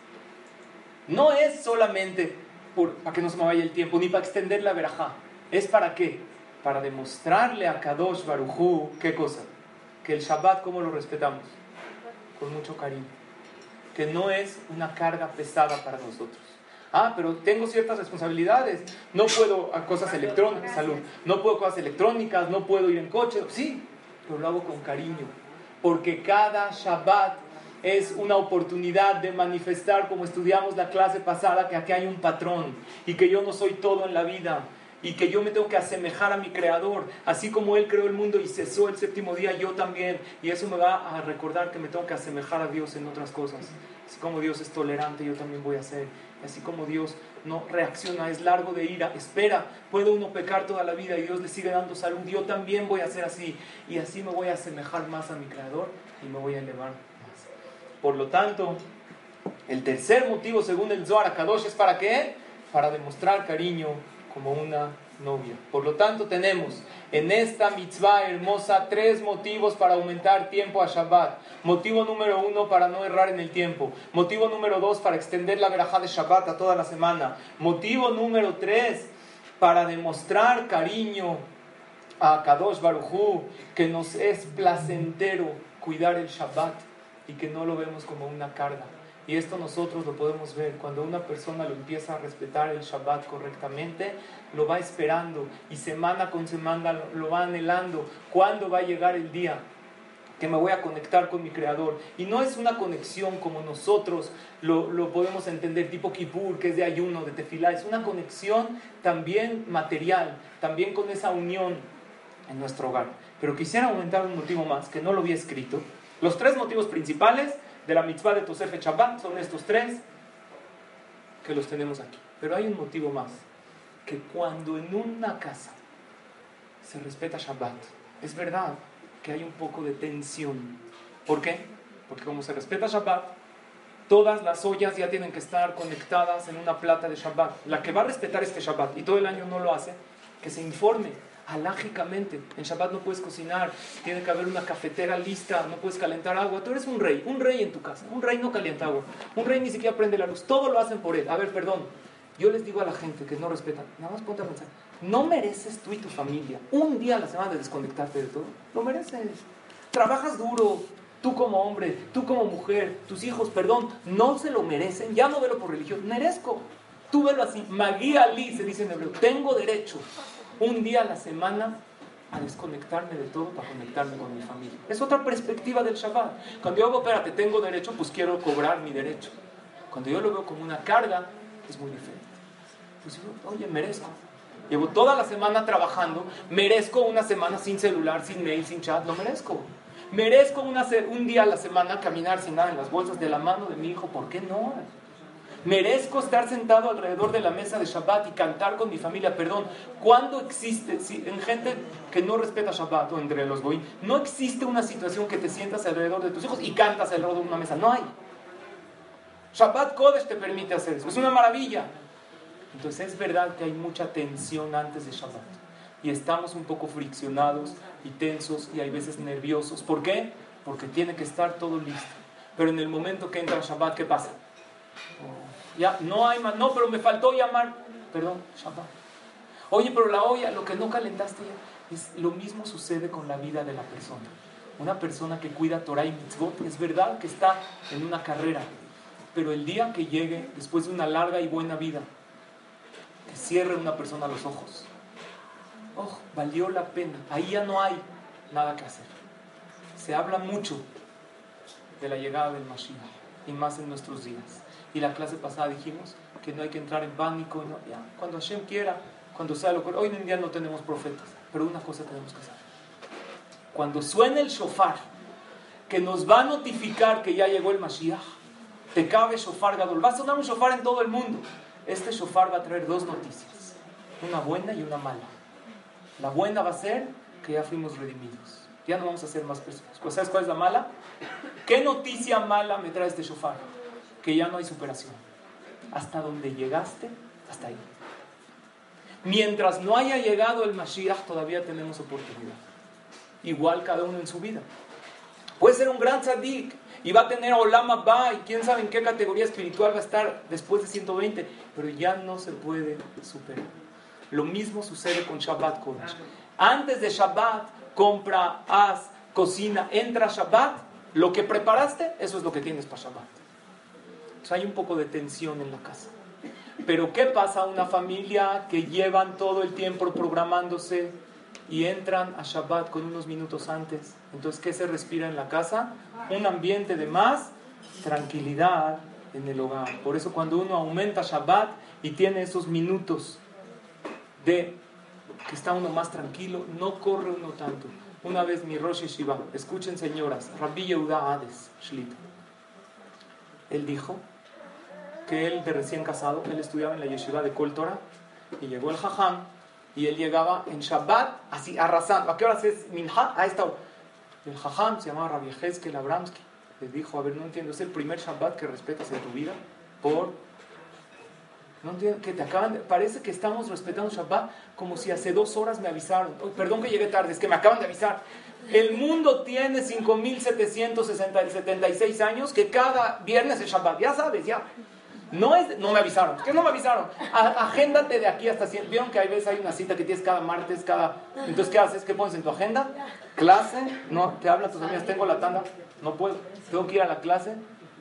No es solamente por, para que no se me vaya el tiempo, ni para extender la verajá. ¿Es para qué? Para demostrarle a Kadosh Barujú, ¿qué cosa? Que el Shabbat, ¿cómo lo respetamos? Con mucho cariño. Que no es una carga pesada para nosotros. Ah, pero tengo ciertas responsabilidades. No puedo a cosas electrónicas, salud. No puedo cosas electrónicas, no puedo ir en coche. Sí, pero lo hago con cariño. Porque cada Shabbat es una oportunidad de manifestar, como estudiamos la clase pasada, que aquí hay un patrón y que yo no soy todo en la vida. y que yo me tengo que asemejar a mi creador, así como él creó el mundo y cesó el séptimo día, yo también, y eso me va a recordar que me tengo que asemejar a Dios en otras cosas, así como Dios es tolerante, yo también voy a ser, así como Dios no reacciona, es largo de ira, espera, puede uno pecar toda la vida y Dios le sigue dando salud, yo también voy a ser así, y así me voy a asemejar más a mi creador y me voy a elevar más. Por lo tanto, el tercer motivo, según el Zohar Kadosh, es para qué? Para demostrar cariño como una novia. Por lo tanto, tenemos en esta mitzvah hermosa tres motivos para aumentar tiempo a Shabbat. Motivo número uno, para no errar en el tiempo. Motivo número dos, para extender la verajá de Shabbat a toda la semana. Motivo número tres, para demostrar cariño a Kadosh Baruchu, que nos es placentero cuidar el Shabbat y que no lo vemos como una carga. Y esto nosotros lo podemos ver. Cuando una persona lo empieza a respetar el Shabbat correctamente, lo va esperando y semana con semana lo va anhelando. ¿Cuándo va a llegar el día que me voy a conectar con mi Creador? Y no es una conexión como nosotros lo, lo podemos entender, tipo Kippur, que es de ayuno, de tefilá. Es una conexión también material, también con esa unión en nuestro hogar. Pero quisiera aumentar un motivo más, que no lo había escrito. Los tres motivos principales de la mitzvah de Tosef Shabbat son estos tres que los tenemos aquí. Pero hay un motivo más, que cuando en una casa se respeta Shabbat, es verdad que hay un poco de tensión. ¿Por qué? Porque como se respeta Shabbat, todas las ollas ya tienen que estar conectadas en una plata de Shabbat. La que va a respetar este Shabbat y todo el año no lo hace, que se informe alágicamente. En Shabbat no puedes cocinar, tiene que haber una cafetera lista, no puedes calentar agua. Tú eres un rey, un rey en tu casa. Un rey no calienta agua. Un rey ni siquiera prende la luz. Todo lo hacen por él. A ver, perdón. Yo les digo a la gente que no respetan, nada más ponte a pensar, no mereces tú y tu familia un día a la semana de desconectarte de todo. Lo mereces. Trabajas duro, tú como hombre, tú como mujer, tus hijos, perdón, no se lo merecen. Ya no velo por religión, merezco. Tú velo así. Magui Ali se dice en hebreo, tengo derecho un día a la semana a desconectarme de todo para conectarme con mi familia. Es otra perspectiva del Shabbat. Cuando yo hago, espérate, tengo derecho, pues quiero cobrar mi derecho. Cuando yo lo veo como una carga, es muy diferente. Pues yo, oye, merezco. Llevo toda la semana trabajando, merezco una semana sin celular, sin mail, sin chat, lo merezco. Merezco una, un día a la semana caminar sin nada en las bolsas de la mano de mi hijo, ¿por qué no? Merezco estar sentado alrededor de la mesa de Shabbat y cantar con mi familia. Perdón, ¿cuándo existe, si, en gente que no respeta Shabbat o entre los goy, no existe una situación que te sientas alrededor de tus hijos y cantas alrededor de una mesa? No hay. Shabbat Kodesh te permite hacer eso. Es una maravilla. Entonces es verdad que hay mucha tensión antes de Shabbat. Y estamos un poco friccionados y tensos y hay veces nerviosos. ¿Por qué? Porque tiene que estar todo listo. Pero en el momento que entra Shabbat, ¿qué pasa? Ya, no hay más. No, pero me faltó llamar. Perdón, Shabbat. Oye, pero la olla, lo que no calentaste ya. Es, lo mismo sucede con la vida de la persona. Una persona que cuida Torah y mitzvot, es verdad que está en una carrera. Pero el día que llegue, después de una larga y buena vida, que cierre una persona los ojos. Oh, valió la pena. Ahí ya no hay nada que hacer. Se habla mucho de la llegada del Mashiach y más en nuestros días. Y la clase pasada dijimos que no hay que entrar en pánico. ya, cuando Hashem quiera, cuando sea lo que... Hoy en día no tenemos profetas, pero una cosa tenemos que saber. Cuando suene el shofar, que nos va a notificar que ya llegó el Mashiach, te cabe shofar gadol. Va a sonar un shofar en todo el mundo. Este shofar va a traer dos noticias, una buena y una mala. La buena va a ser que ya fuimos redimidos. Ya no vamos a ser más personas. ¿Sabes cuál es la mala? ¿Qué noticia mala me trae este shofar? Que ya no hay superación. Hasta donde llegaste, hasta ahí. Mientras no haya llegado el Mashiach, todavía tenemos oportunidad. Igual cada uno en su vida. Puede ser un gran tzadik y va a tener Olama Ba y quién sabe en qué categoría espiritual va a estar después de 120, pero ya no se puede superar. Lo mismo sucede con Shabbat Kodesh. Antes de Shabbat, compra, haz, cocina, entra Shabbat, lo que preparaste, eso es lo que tienes para Shabbat hay un poco de tensión en la casa. Pero ¿qué pasa a una familia que llevan todo el tiempo programándose y entran a Shabbat con unos minutos antes? Entonces, ¿qué se respira en la casa? Un ambiente de más tranquilidad en el hogar. Por eso cuando uno aumenta Shabbat y tiene esos minutos de que está uno más tranquilo, no corre uno tanto. Una vez mi Rosh Shiva, escuchen señoras, Rabbi Yehuda Hades, Shlita. Él dijo que él de recién casado, él estudiaba en la yeshiva de Kol Torah y llegó el jajam y él llegaba en Shabbat así arrasando. ¿A qué horas es Minha? A esta hora. El jajam se llamaba Rabbi Hezkel Abramsky. Le dijo, a ver, no entiendo, es el primer Shabbat que respetas en tu vida por... No entiendo, que te acaban de... Parece que estamos respetando Shabbat como si hace dos horas me avisaron. perdón que llegué tarde, es que me acaban de avisar. El mundo tiene 5.776 años que cada viernes es Shabbat. Ya sabes, ya. No, es, no me avisaron. ¿Qué no me avisaron? agéndate de aquí hasta siempre. ¿Vieron que hay veces hay una cita que tienes cada martes, cada... Entonces, ¿qué haces? ¿Qué pones en tu agenda? Clase. No, te hablan tus amigas. Tengo la tanda. No puedo. Tengo que ir a la clase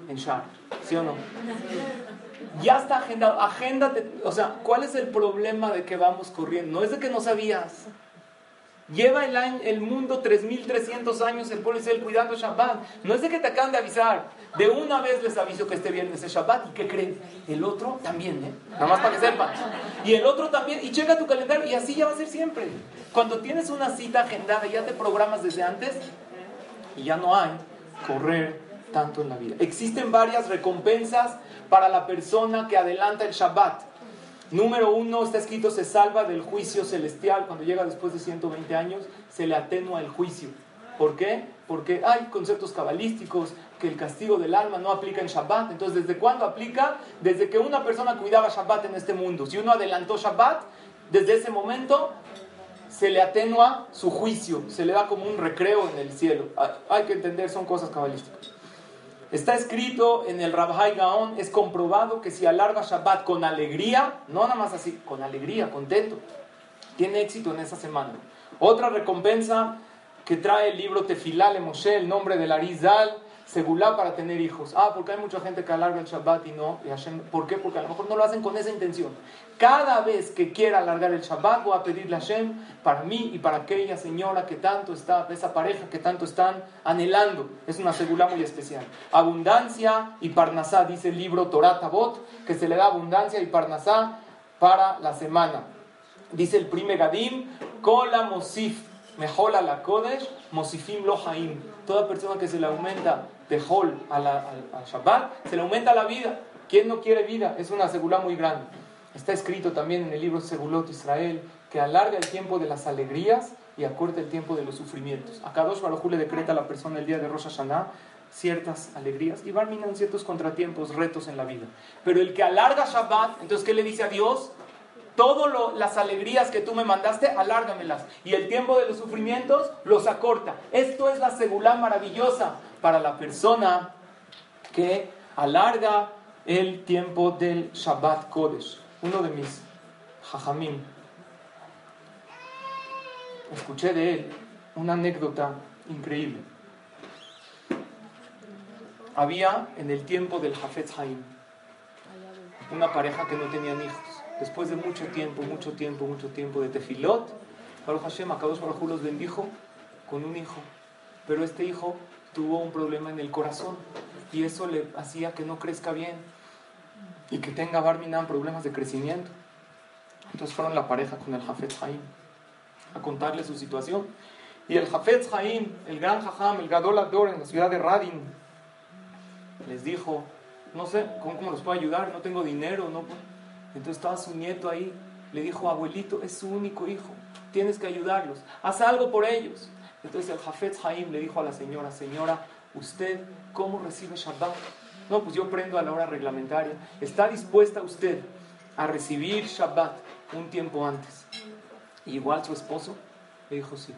en Shar. ¿Sí o no? Ya está agendado. Agéndate. O sea, ¿cuál es el problema de que vamos corriendo? No es de que no sabías. Lleva el, año, el mundo 3.300 años el pueblo Israel cuidando Shabbat. No es de que te acaban de avisar. De una vez les aviso que este viernes es Shabbat. ¿Y qué creen? El otro también, ¿eh? Nada más para que sepan. Y el otro también. Y checa tu calendario. Y así ya va a ser siempre. Cuando tienes una cita agendada, ya te programas desde antes. Y ya no hay correr tanto en la vida. Existen varias recompensas para la persona que adelanta el Shabbat. Número uno, está escrito, se salva del juicio celestial. Cuando llega después de 120 años, se le atenúa el juicio. ¿Por qué? Porque hay conceptos cabalísticos que el castigo del alma no aplica en Shabbat. Entonces, ¿desde cuándo aplica? Desde que una persona cuidaba Shabbat en este mundo. Si uno adelantó Shabbat, desde ese momento se le atenúa su juicio, se le da como un recreo en el cielo. Hay que entender, son cosas cabalísticas. Está escrito en el Rabhai Gaon, es comprobado que si alarga Shabbat con alegría, no nada más así, con alegría, contento, tiene éxito en esa semana. Otra recompensa que trae el libro Tefilale Moshe, el nombre del Arizal, segulá para tener hijos. Ah, porque hay mucha gente que alarga el Shabbat y no. ¿Por qué? Porque a lo mejor no lo hacen con esa intención. Cada vez que quiera alargar el Shabbat, voy a pedirle a Hashem para mí y para aquella señora que tanto está, esa pareja que tanto están anhelando. Es una segulá muy especial. Abundancia y parnasá, dice el libro Torah Tabot, que se le da abundancia y parnasá para la semana. Dice el prime Gadim, Kola Mosif, Mejola la Kodesh, Mosifim Lohaim. Toda persona que se le aumenta de Hol al, Shabbat, se le aumenta la vida. ¿Quién no quiere vida? Es una segulá muy grande. Está escrito también en el libro Segulot Israel que alarga el tiempo de las alegrías y acorta el tiempo de los sufrimientos. A Kadosh Baruj le decreta a la persona el día de Rosh Hashanah ciertas alegrías y Barminan ciertos contratiempos, retos en la vida. Pero el que alarga Shabbat, entonces, ¿qué le dice a Dios? Todas las alegrías que tú me mandaste, alárgamelas. Y el tiempo de los sufrimientos los acorta. Esto es la segulá maravillosa para la persona que alarga el tiempo del Shabbat Kodesh. Uno de mis jajamim, escuché de él una anécdota increíble. Había en el tiempo del Hafez Haim una pareja que no tenían hijos después de mucho tiempo, mucho tiempo, mucho tiempo de tefilot, Baruch Hashem, Akadosh Baruch los bendijo con un hijo. Pero este hijo tuvo un problema en el corazón y eso le hacía que no crezca bien y que tenga Barminan problemas de crecimiento. Entonces fueron la pareja con el Jafet Haim a contarle su situación. Y el Jafet Haim, el gran Jajam, el Gadol Ador en la ciudad de Radin, les dijo, no sé, ¿cómo, cómo los puedo ayudar? No tengo dinero, no entonces estaba su nieto ahí, le dijo, abuelito, es su único hijo, tienes que ayudarlos, haz algo por ellos. Entonces el Jafet Haim le dijo a la señora, señora, ¿usted cómo recibe Shabbat? No, pues yo prendo a la hora reglamentaria. ¿Está dispuesta usted a recibir Shabbat un tiempo antes? igual su esposo le dijo sí.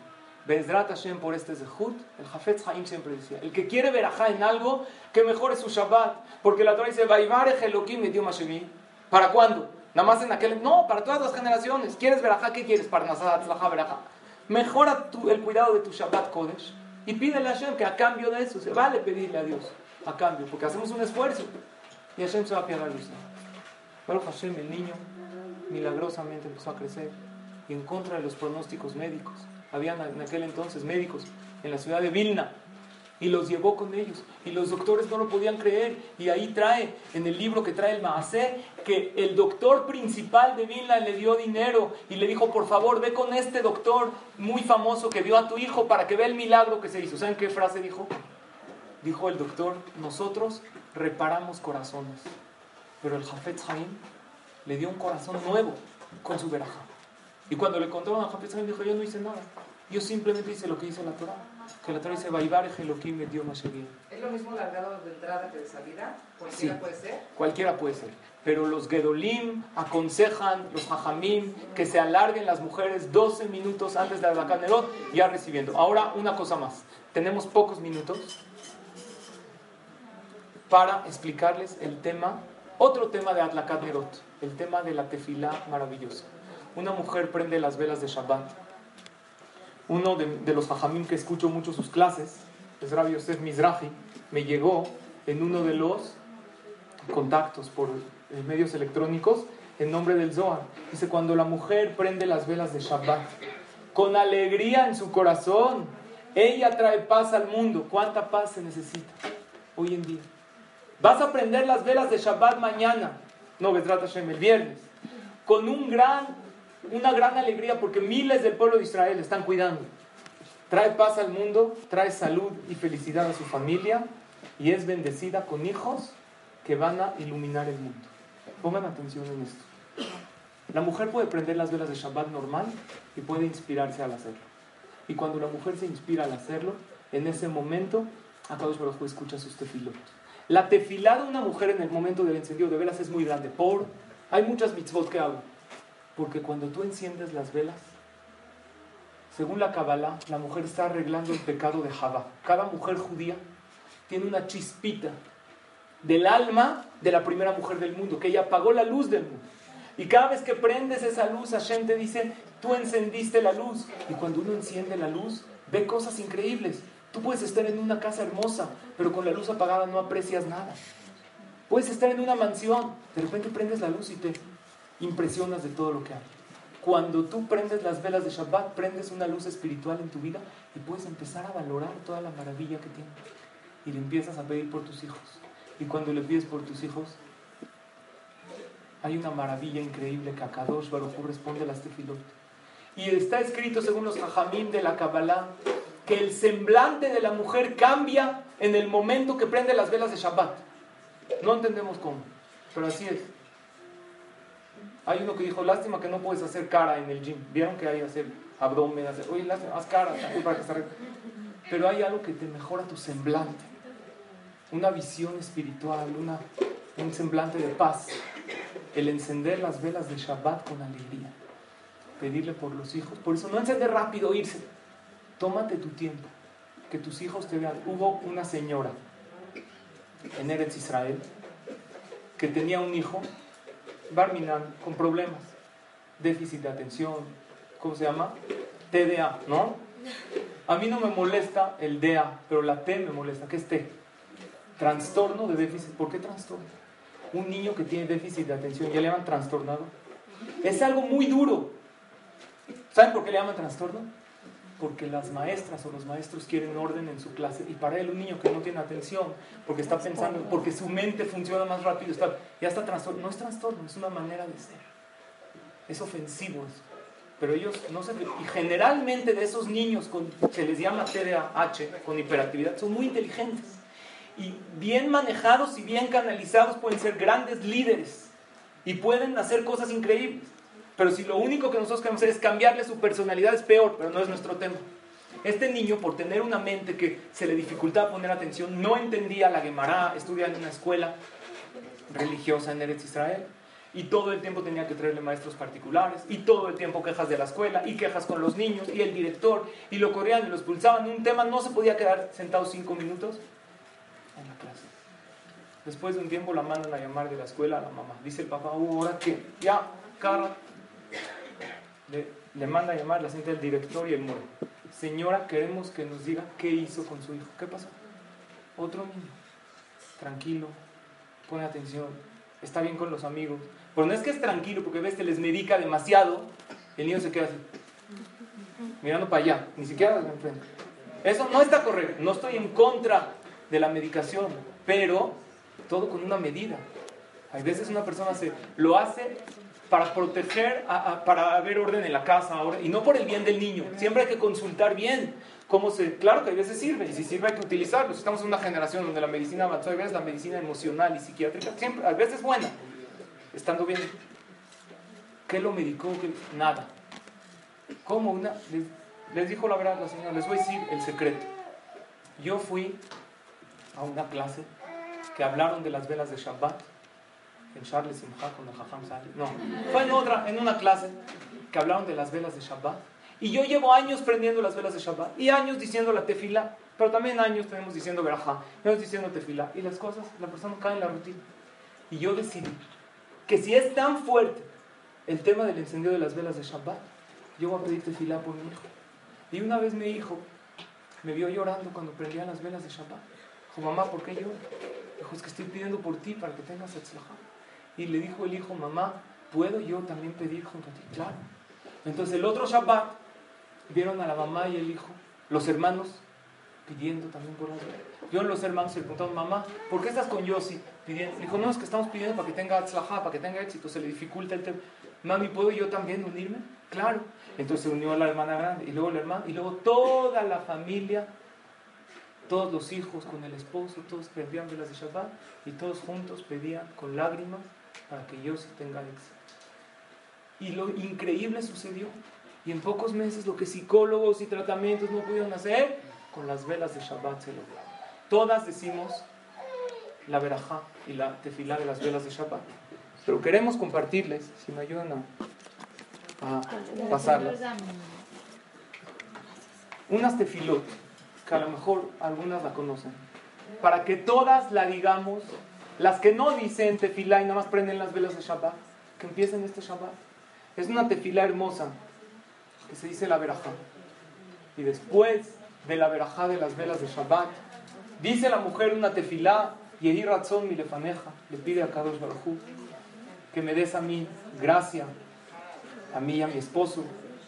Bezrat Hashem por este zehut, el Jafet Haim siempre decía, el que quiere ver en algo, que mejore su Shabbat, porque la Torah dice, Vaivare Elokim dio ¿Para cuándo? Nada más en aquel. No, para todas las generaciones. ¿Quieres verajá? ¿Qué quieres? Para Tzlajá, verajá. Mejora el cuidado de tu Shabbat Kodesh y pídele a Hashem que a cambio de eso se vale pedirle a Dios. A cambio, porque hacemos un esfuerzo y Hashem se va a piedad de. Pero Hashem, el niño, milagrosamente empezó a crecer y en contra de los pronósticos médicos. Habían en aquel entonces médicos en la ciudad de Vilna y los llevó con ellos. Y los doctores no lo podían creer. Y ahí trae, en el libro que trae el Maasé, que el doctor principal de Vilna le dio dinero y le dijo, por favor, ve con este doctor muy famoso que vio a tu hijo para que vea el milagro que se hizo. ¿Saben qué frase dijo? Dijo el doctor, nosotros reparamos corazones. Pero el Jafet Haim le dio un corazón nuevo con su veraja. Y cuando le contaron a Jafet Haim dijo, yo no hice nada. Yo simplemente hice lo que hizo la Torah. Que la Torah dice, Baibar Elohim me dio más ¿Es lo mismo largado de entrada que de salida? ¿Cualquiera puede ser? Cualquiera puede ser. Pero los Gedolim aconsejan, los Jajamim, que se alarguen las mujeres 12 minutos antes de Nerot, ya recibiendo. Ahora, una cosa más. Tenemos pocos minutos para explicarles el tema, otro tema de Atlakat Nerot, el tema de la tefilá maravillosa. Una mujer prende las velas de Shabbat uno de, los fajamim que escucho mucho sus clases, es Rabbi Yosef Mizrahi, me llegó en uno de los contactos por eh, medios electrónicos en nombre del Zohar. Dice, cuando la mujer prende las velas de Shabbat, con alegría en su corazón, ella trae paz al mundo. ¿Cuánta paz se necesita hoy en día? Vas a prender las velas de Shabbat mañana, no, Hashem, el viernes, con un gran una gran alegría porque miles del pueblo de Israel están cuidando. Trae paz al mundo, trae salud y felicidad a su familia y es bendecida con hijos que van a iluminar el mundo. Pongan atención en esto. La mujer puede prender las velas de Shabbat normal y puede inspirarse al hacerlo. Y cuando la mujer se inspira al hacerlo, en ese momento, a todos los escucha sus tefilotes. La tefilá de una mujer en el momento del encendido de velas es muy grande. Por, hay muchas mitzvot que hago. Porque cuando tú enciendes las velas, según la Kabbalah, la mujer está arreglando el pecado de Jabá. Cada mujer judía tiene una chispita del alma de la primera mujer del mundo, que ella apagó la luz del mundo. Y cada vez que prendes esa luz, Hashem te dice, tú encendiste la luz. Y cuando uno enciende la luz, ve cosas increíbles. Tú puedes estar en una casa hermosa, pero con la luz apagada no aprecias nada. Puedes estar en una mansión, de repente prendes la luz y te impresionas de todo lo que hay. Cuando tú prendes las velas de Shabbat, prendes una luz espiritual en tu vida y puedes empezar a valorar toda la maravilla que tienes. Y le empiezas a pedir por tus hijos. Y cuando le pides por tus hijos, hay una maravilla increíble que Akadosh Baruj responde a las tefilot. Y está escrito, según los Jajamim de la Kabbalah, que el semblante de la mujer cambia en el momento que prende las velas de Shabbat. No entendemos cómo, pero así es. Hay uno que dijo, lástima que no puedes hacer cara en el gym. Vieron que hay hacer abdomen, hacer, oye, lástima, haz cara para que esté Pero hay algo que te mejora tu semblante. Una visión espiritual, una, un semblante de paz. El encender las velas de Shabbat con alegría. Pedirle por los hijos. Por eso no encender rápido, irse. Tómate tu tiempo. Que tus hijos te vean. Hubo una señora en Eretz Israel que tenía un hijo Barminan con problemas, déficit de atención, ¿cómo se llama? TDA, ¿no? A mí no me molesta el DA, pero la T me molesta. ¿Qué es T? Trastorno de déficit. ¿Por qué trastorno? Un niño que tiene déficit de atención, ¿ya le llaman trastornado? Es algo muy duro. ¿Saben por qué le llaman trastorno? porque las maestras o los maestros quieren orden en su clase y para él un niño que no tiene atención, porque está pensando, porque su mente funciona más rápido, está, ya está trastorno. No es trastorno, es una manera de ser. Es ofensivo eso. Pero ellos no se... Y generalmente de esos niños con, se les llama TDAH, con hiperactividad, son muy inteligentes. Y bien manejados y bien canalizados pueden ser grandes líderes y pueden hacer cosas increíbles. Pero si lo único que nosotros queremos hacer es cambiarle su personalidad, es peor, pero no es nuestro tema. Este niño, por tener una mente que se le dificultaba poner atención, no entendía la Gemara, estudiaba en una escuela religiosa en Eretz Israel, y todo el tiempo tenía que traerle maestros particulares, y todo el tiempo quejas de la escuela, y quejas con los niños, y el director, y lo corrían y lo expulsaban. Un tema no se podía quedar sentado cinco minutos en la clase. Después de un tiempo la mandan a llamar de la escuela a la mamá. Dice el papá, uh, ¿ahora qué? Ya, cara, le, manda a llamar la gente del director y el muere. Señora, queremos que nos diga qué hizo con su hijo. ¿Qué pasó? Otro niño. Tranquilo, pone atención, está bien con los amigos. Pero no es que es tranquilo porque ves que les medica demasiado, el niño se queda así, mirando para allá, ni siquiera enfrente. Eso no está correcto. No estoy en contra de la medicación, pero todo con una medida. Hay veces una persona se, lo hace para proteger, para haber orden en la casa ahora, y no por el bien del niño. Siempre hay que consultar bien cómo se... Claro que a veces sirve, y si sirve hay que utilizarlo. Estamos en una generación donde la medicina avanzó, a veces la medicina emocional y psiquiátrica, siempre, a veces buena, estando bien. ¿Qué lo medicó? Nada. ¿Cómo? Una, les, dijo la verdad la señora, les voy a decir el secreto. Yo fui a una clase que hablaron de las velas de Shabbat en Charles Simcha con el Jajam No, fue en otra, en una clase que hablaron de las velas de Shabbat. Y yo llevo años prendiendo las velas de Shabbat y años diciendo la tefila, pero también años tenemos diciendo verajá, años diciendo tefila. Y las cosas, la persona cae en la rutina. Y yo decidí que si es tan fuerte el tema del encendido de las velas de Shabbat, yo voy a pedir tefila por mi hijo. Y una vez mi hijo me vio llorando cuando prendían las velas de Shabbat. Dijo, mamá, ¿por qué lloro? Dijo, es que estoy pidiendo por ti para que tengas etzlajá. Y le dijo el hijo, mamá, ¿puedo yo también pedir junto a ti? Claro. Entonces el otro Shabbat, vieron a la mamá y el hijo, los hermanos, pidiendo también por las Vieron los hermanos y le preguntaron, mamá, ¿por qué estás con Yossi pidiendo? Le dijo, no, es que estamos pidiendo para que tenga tzlajá, para que tenga éxito, se le dificulta el tema. Mami, ¿puedo yo también unirme? Claro. Entonces se unió a la hermana grande y luego el hermano y luego toda la familia, todos los hijos con el esposo, todos prendían velas de Shabbat y todos juntos pedían con lágrimas para que yo sí tenga éxito. Y lo increíble sucedió. Y en pocos meses lo que psicólogos y tratamientos no pudieron hacer, con las velas de Shabbat se logró. Todas decimos la verajá y la tefilá de las velas de Shabbat. Pero queremos compartirles, si me ayudan a, a pasarlas, unas tefilot, que a lo mejor algunas la conocen, para que todas la digamos las que no dicen tefilá y nada más prenden las velas de Shabbat, que empiecen este Shabbat. Es una tefilá hermosa que se dice la verajá. Y después de la verajá de las velas de Shabbat, dice la mujer una tefilá, y Razón mi lefaneja, le pide a Kadosh Baruj que me des a mí gracia, a mí y a mi esposo,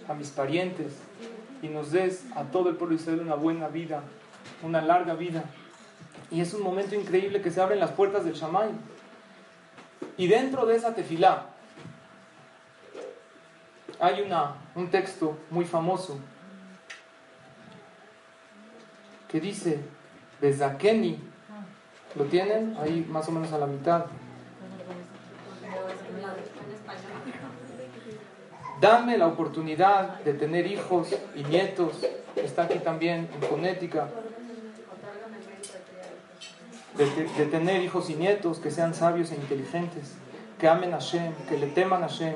a mis parientes, y nos des a todo el pueblo de Israel una buena vida, una larga vida. Y es un momento increíble que se abren las puertas del Shamay. Y dentro de esa tefilá hay una, un texto muy famoso que dice, Bezakeni, ¿lo tienen? Ahí más o menos a la mitad. Dame la oportunidad de tener hijos y nietos. Está aquí también en fonética de, tener hijos y nietos que sean sabios e inteligentes, que amen a Hashem, que le teman a Hashem,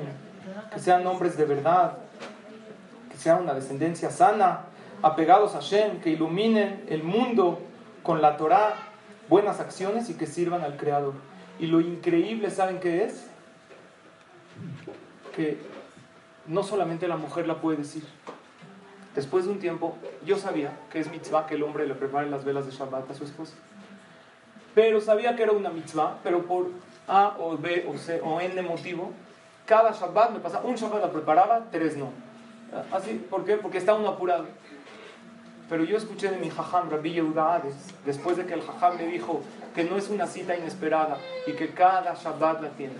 que sean hombres de verdad, que sean una descendencia sana, apegados a Hashem, que iluminen el mundo con la Torah, buenas acciones y que sirvan al Creador. Y lo increíble, ¿saben qué es? Que no solamente la mujer la puede decir. Después de un tiempo, yo sabía que es mitzvah que el hombre le prepare las velas de Shabbat a su esposa pero sabía que era una mitzvah, pero por A o B o C o N motivo, cada Shabbat me pasaba, un Shabbat la preparaba, tres no. Así, ¿Por qué? Porque estaba uno apurado. Pero yo escuché de mi jajam, Rabbi Yehuda después de que el jajam me dijo que no es una cita inesperada y que cada Shabbat la tiene.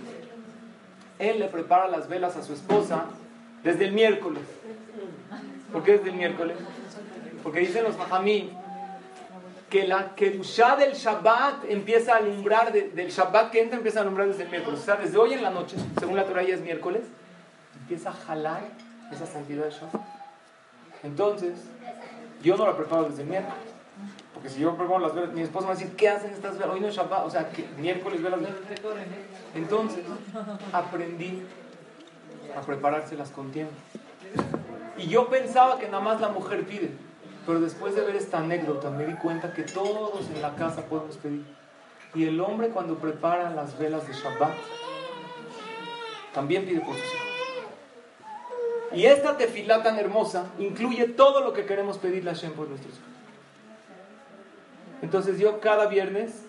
Él le prepara las velas a su esposa desde el miércoles. ¿Por qué desde el miércoles? Porque dicen los jajamí que la Kedushá del Shabbat empieza a alumbrar, del Shabbat que entra empieza a alumbrar desde el miércoles. O sea, desde hoy en la noche, según la Torah ya es miércoles, empieza a jalar esa santidad del Shabbat. Entonces, yo no la preparo desde el miércoles. Porque si yo preparo las velas, mi esposa me va a decir, ¿qué hacen estas velas? Hoy no es Shabbat, o sea, que miércoles velas. Entonces, aprendí a preparárselas con tiempo. Y yo pensaba que nada más la mujer pide. Pero después de ver esta anécdota me di cuenta que todos en la casa podemos pedir. Y el hombre cuando prepara las velas de Shabbat, también pide por sus hijos. Y esta tefilá tan hermosa incluye todo lo que queremos pedirle a Hashem por nuestros hijos. Entonces yo cada viernes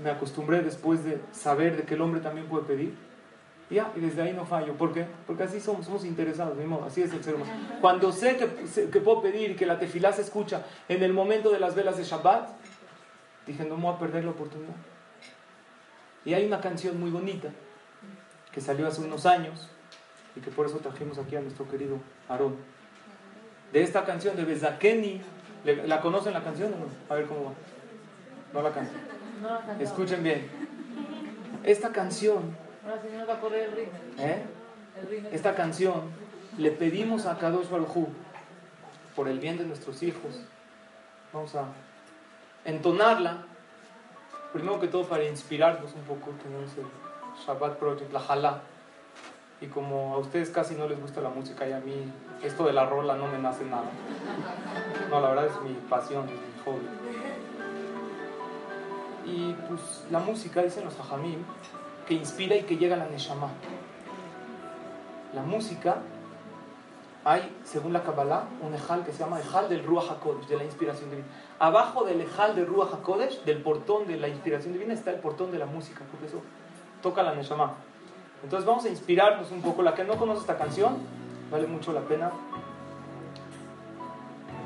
me acostumbré después de saber de que el hombre también puede pedir ya, y desde ahí no fallo. ¿Por qué? Porque así somos, somos interesados, así es el ser humano. Cuando sé que, que puedo pedir que la tefilá se escucha en el momento de las velas de Shabbat, dije, no me voy a perder la oportunidad. Y hay una canción muy bonita que salió hace unos años y que por eso trajimos aquí a nuestro querido Aarón. De esta canción de Bezakeni, ¿la conocen la canción o no? A ver cómo va. No la cantan. Escuchen bien. Esta canción. ¿Eh? Esta canción le pedimos a Kadosh Baruj por el bien de nuestros hijos. Vamos a entonarla. Primero que todo para inspirarnos un poco. Tenemos el Shabbat Project, la Jalá. Y como a ustedes casi no les gusta la música y a mí esto de la rola no me nace nada. No, la verdad es mi pasión, es mi hobby. Y pues la música, dicen los hajamim, que inspira y que llega a la neshama. La música, hay, según la Kabbalah, un ejal que se llama ejal del Ruach HaKodesh, de la inspiración divina. Abajo del ejal del Ruach HaKodesh, del portón de la inspiración divina, está el portón de la música, porque eso toca la neshama. Entonces vamos a inspirarnos un poco. La que no conoce esta canción, vale mucho la pena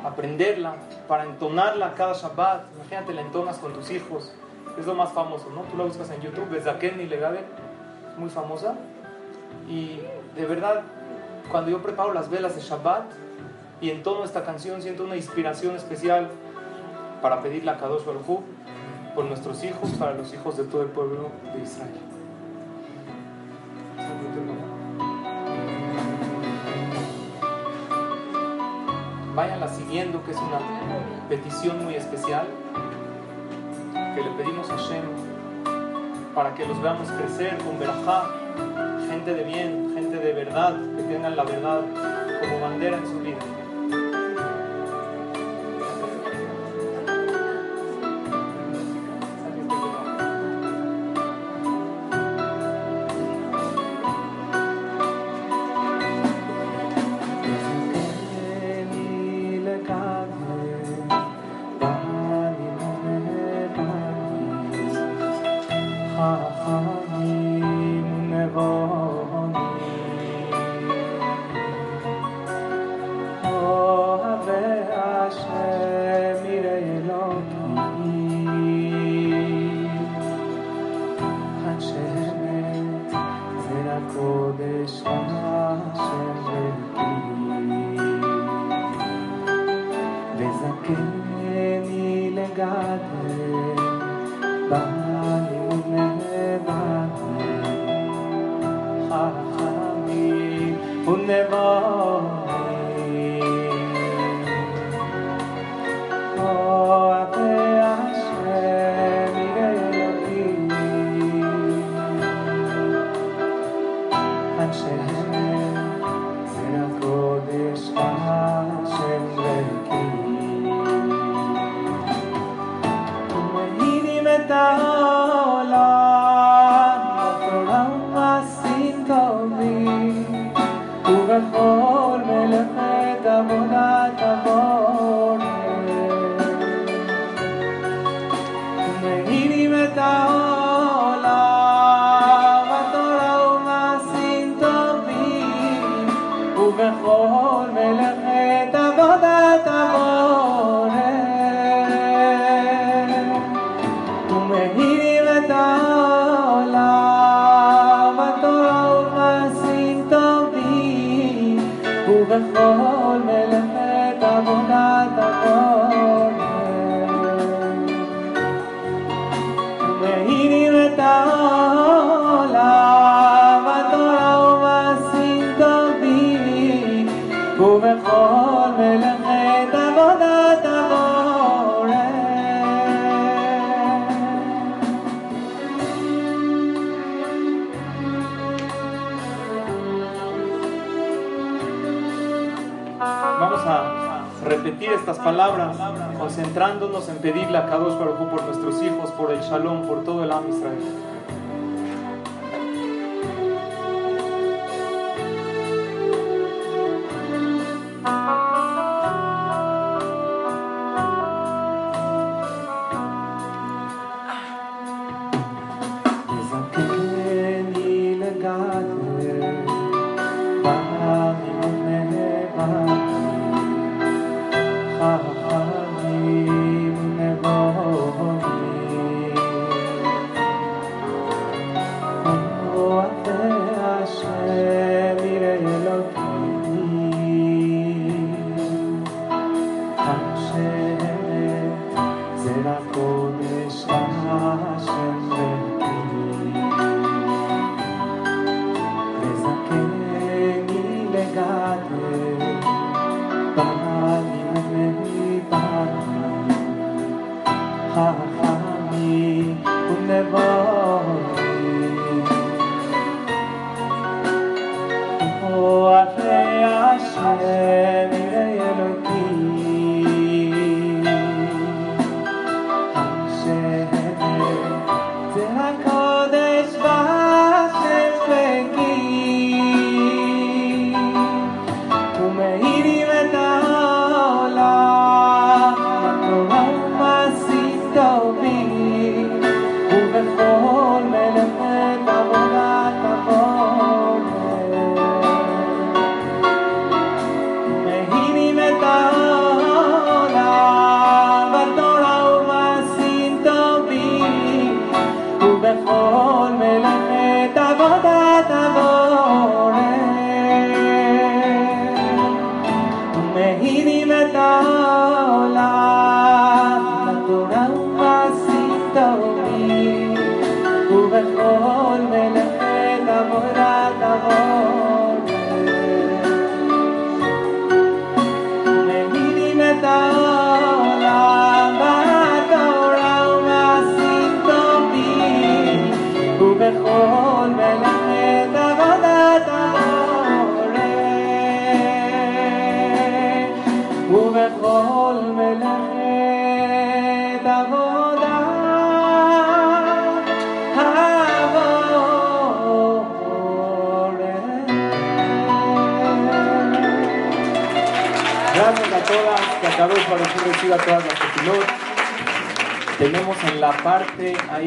aprenderla para entonarla cada Shabbat. Imagínate, la entonas con tus hijos. Es lo más famoso, ¿no? Tú la buscas en YouTube, Bezaken y Legabe, es muy famosa. Y de verdad, cuando yo preparo las velas de Shabbat y entono esta canción, siento una inspiración especial para pedirle a Kadosh Baruj por nuestros hijos, para los hijos de todo el pueblo de Israel. Váyanla siguiendo, que es una petición muy especial que le pedimos a Shem para que los veamos crecer con verajá, gente de bien, gente de verdad, que tengan la verdad como bandera en su vida. Palabras, concentrándonos en pedirle a Kadosh Baruj por nuestros hijos, por el Shalom, por todo el Am Israel.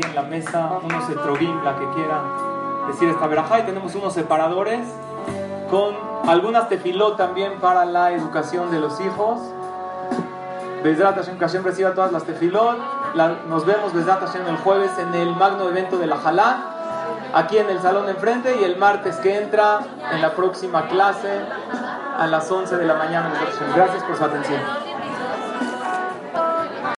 En la mesa, unos etrogim, la que quiera decir esta verajá, y tenemos unos separadores con algunas tefilot también para la educación de los hijos. Bezrat Hashem, Hashem reciba todas las tefilot. nos vemos Hashem el jueves en el magno evento de la Jalá, aquí en el salón de enfrente, y el martes que entra en la próxima clase a las 11 de la mañana. Gracias por su atención.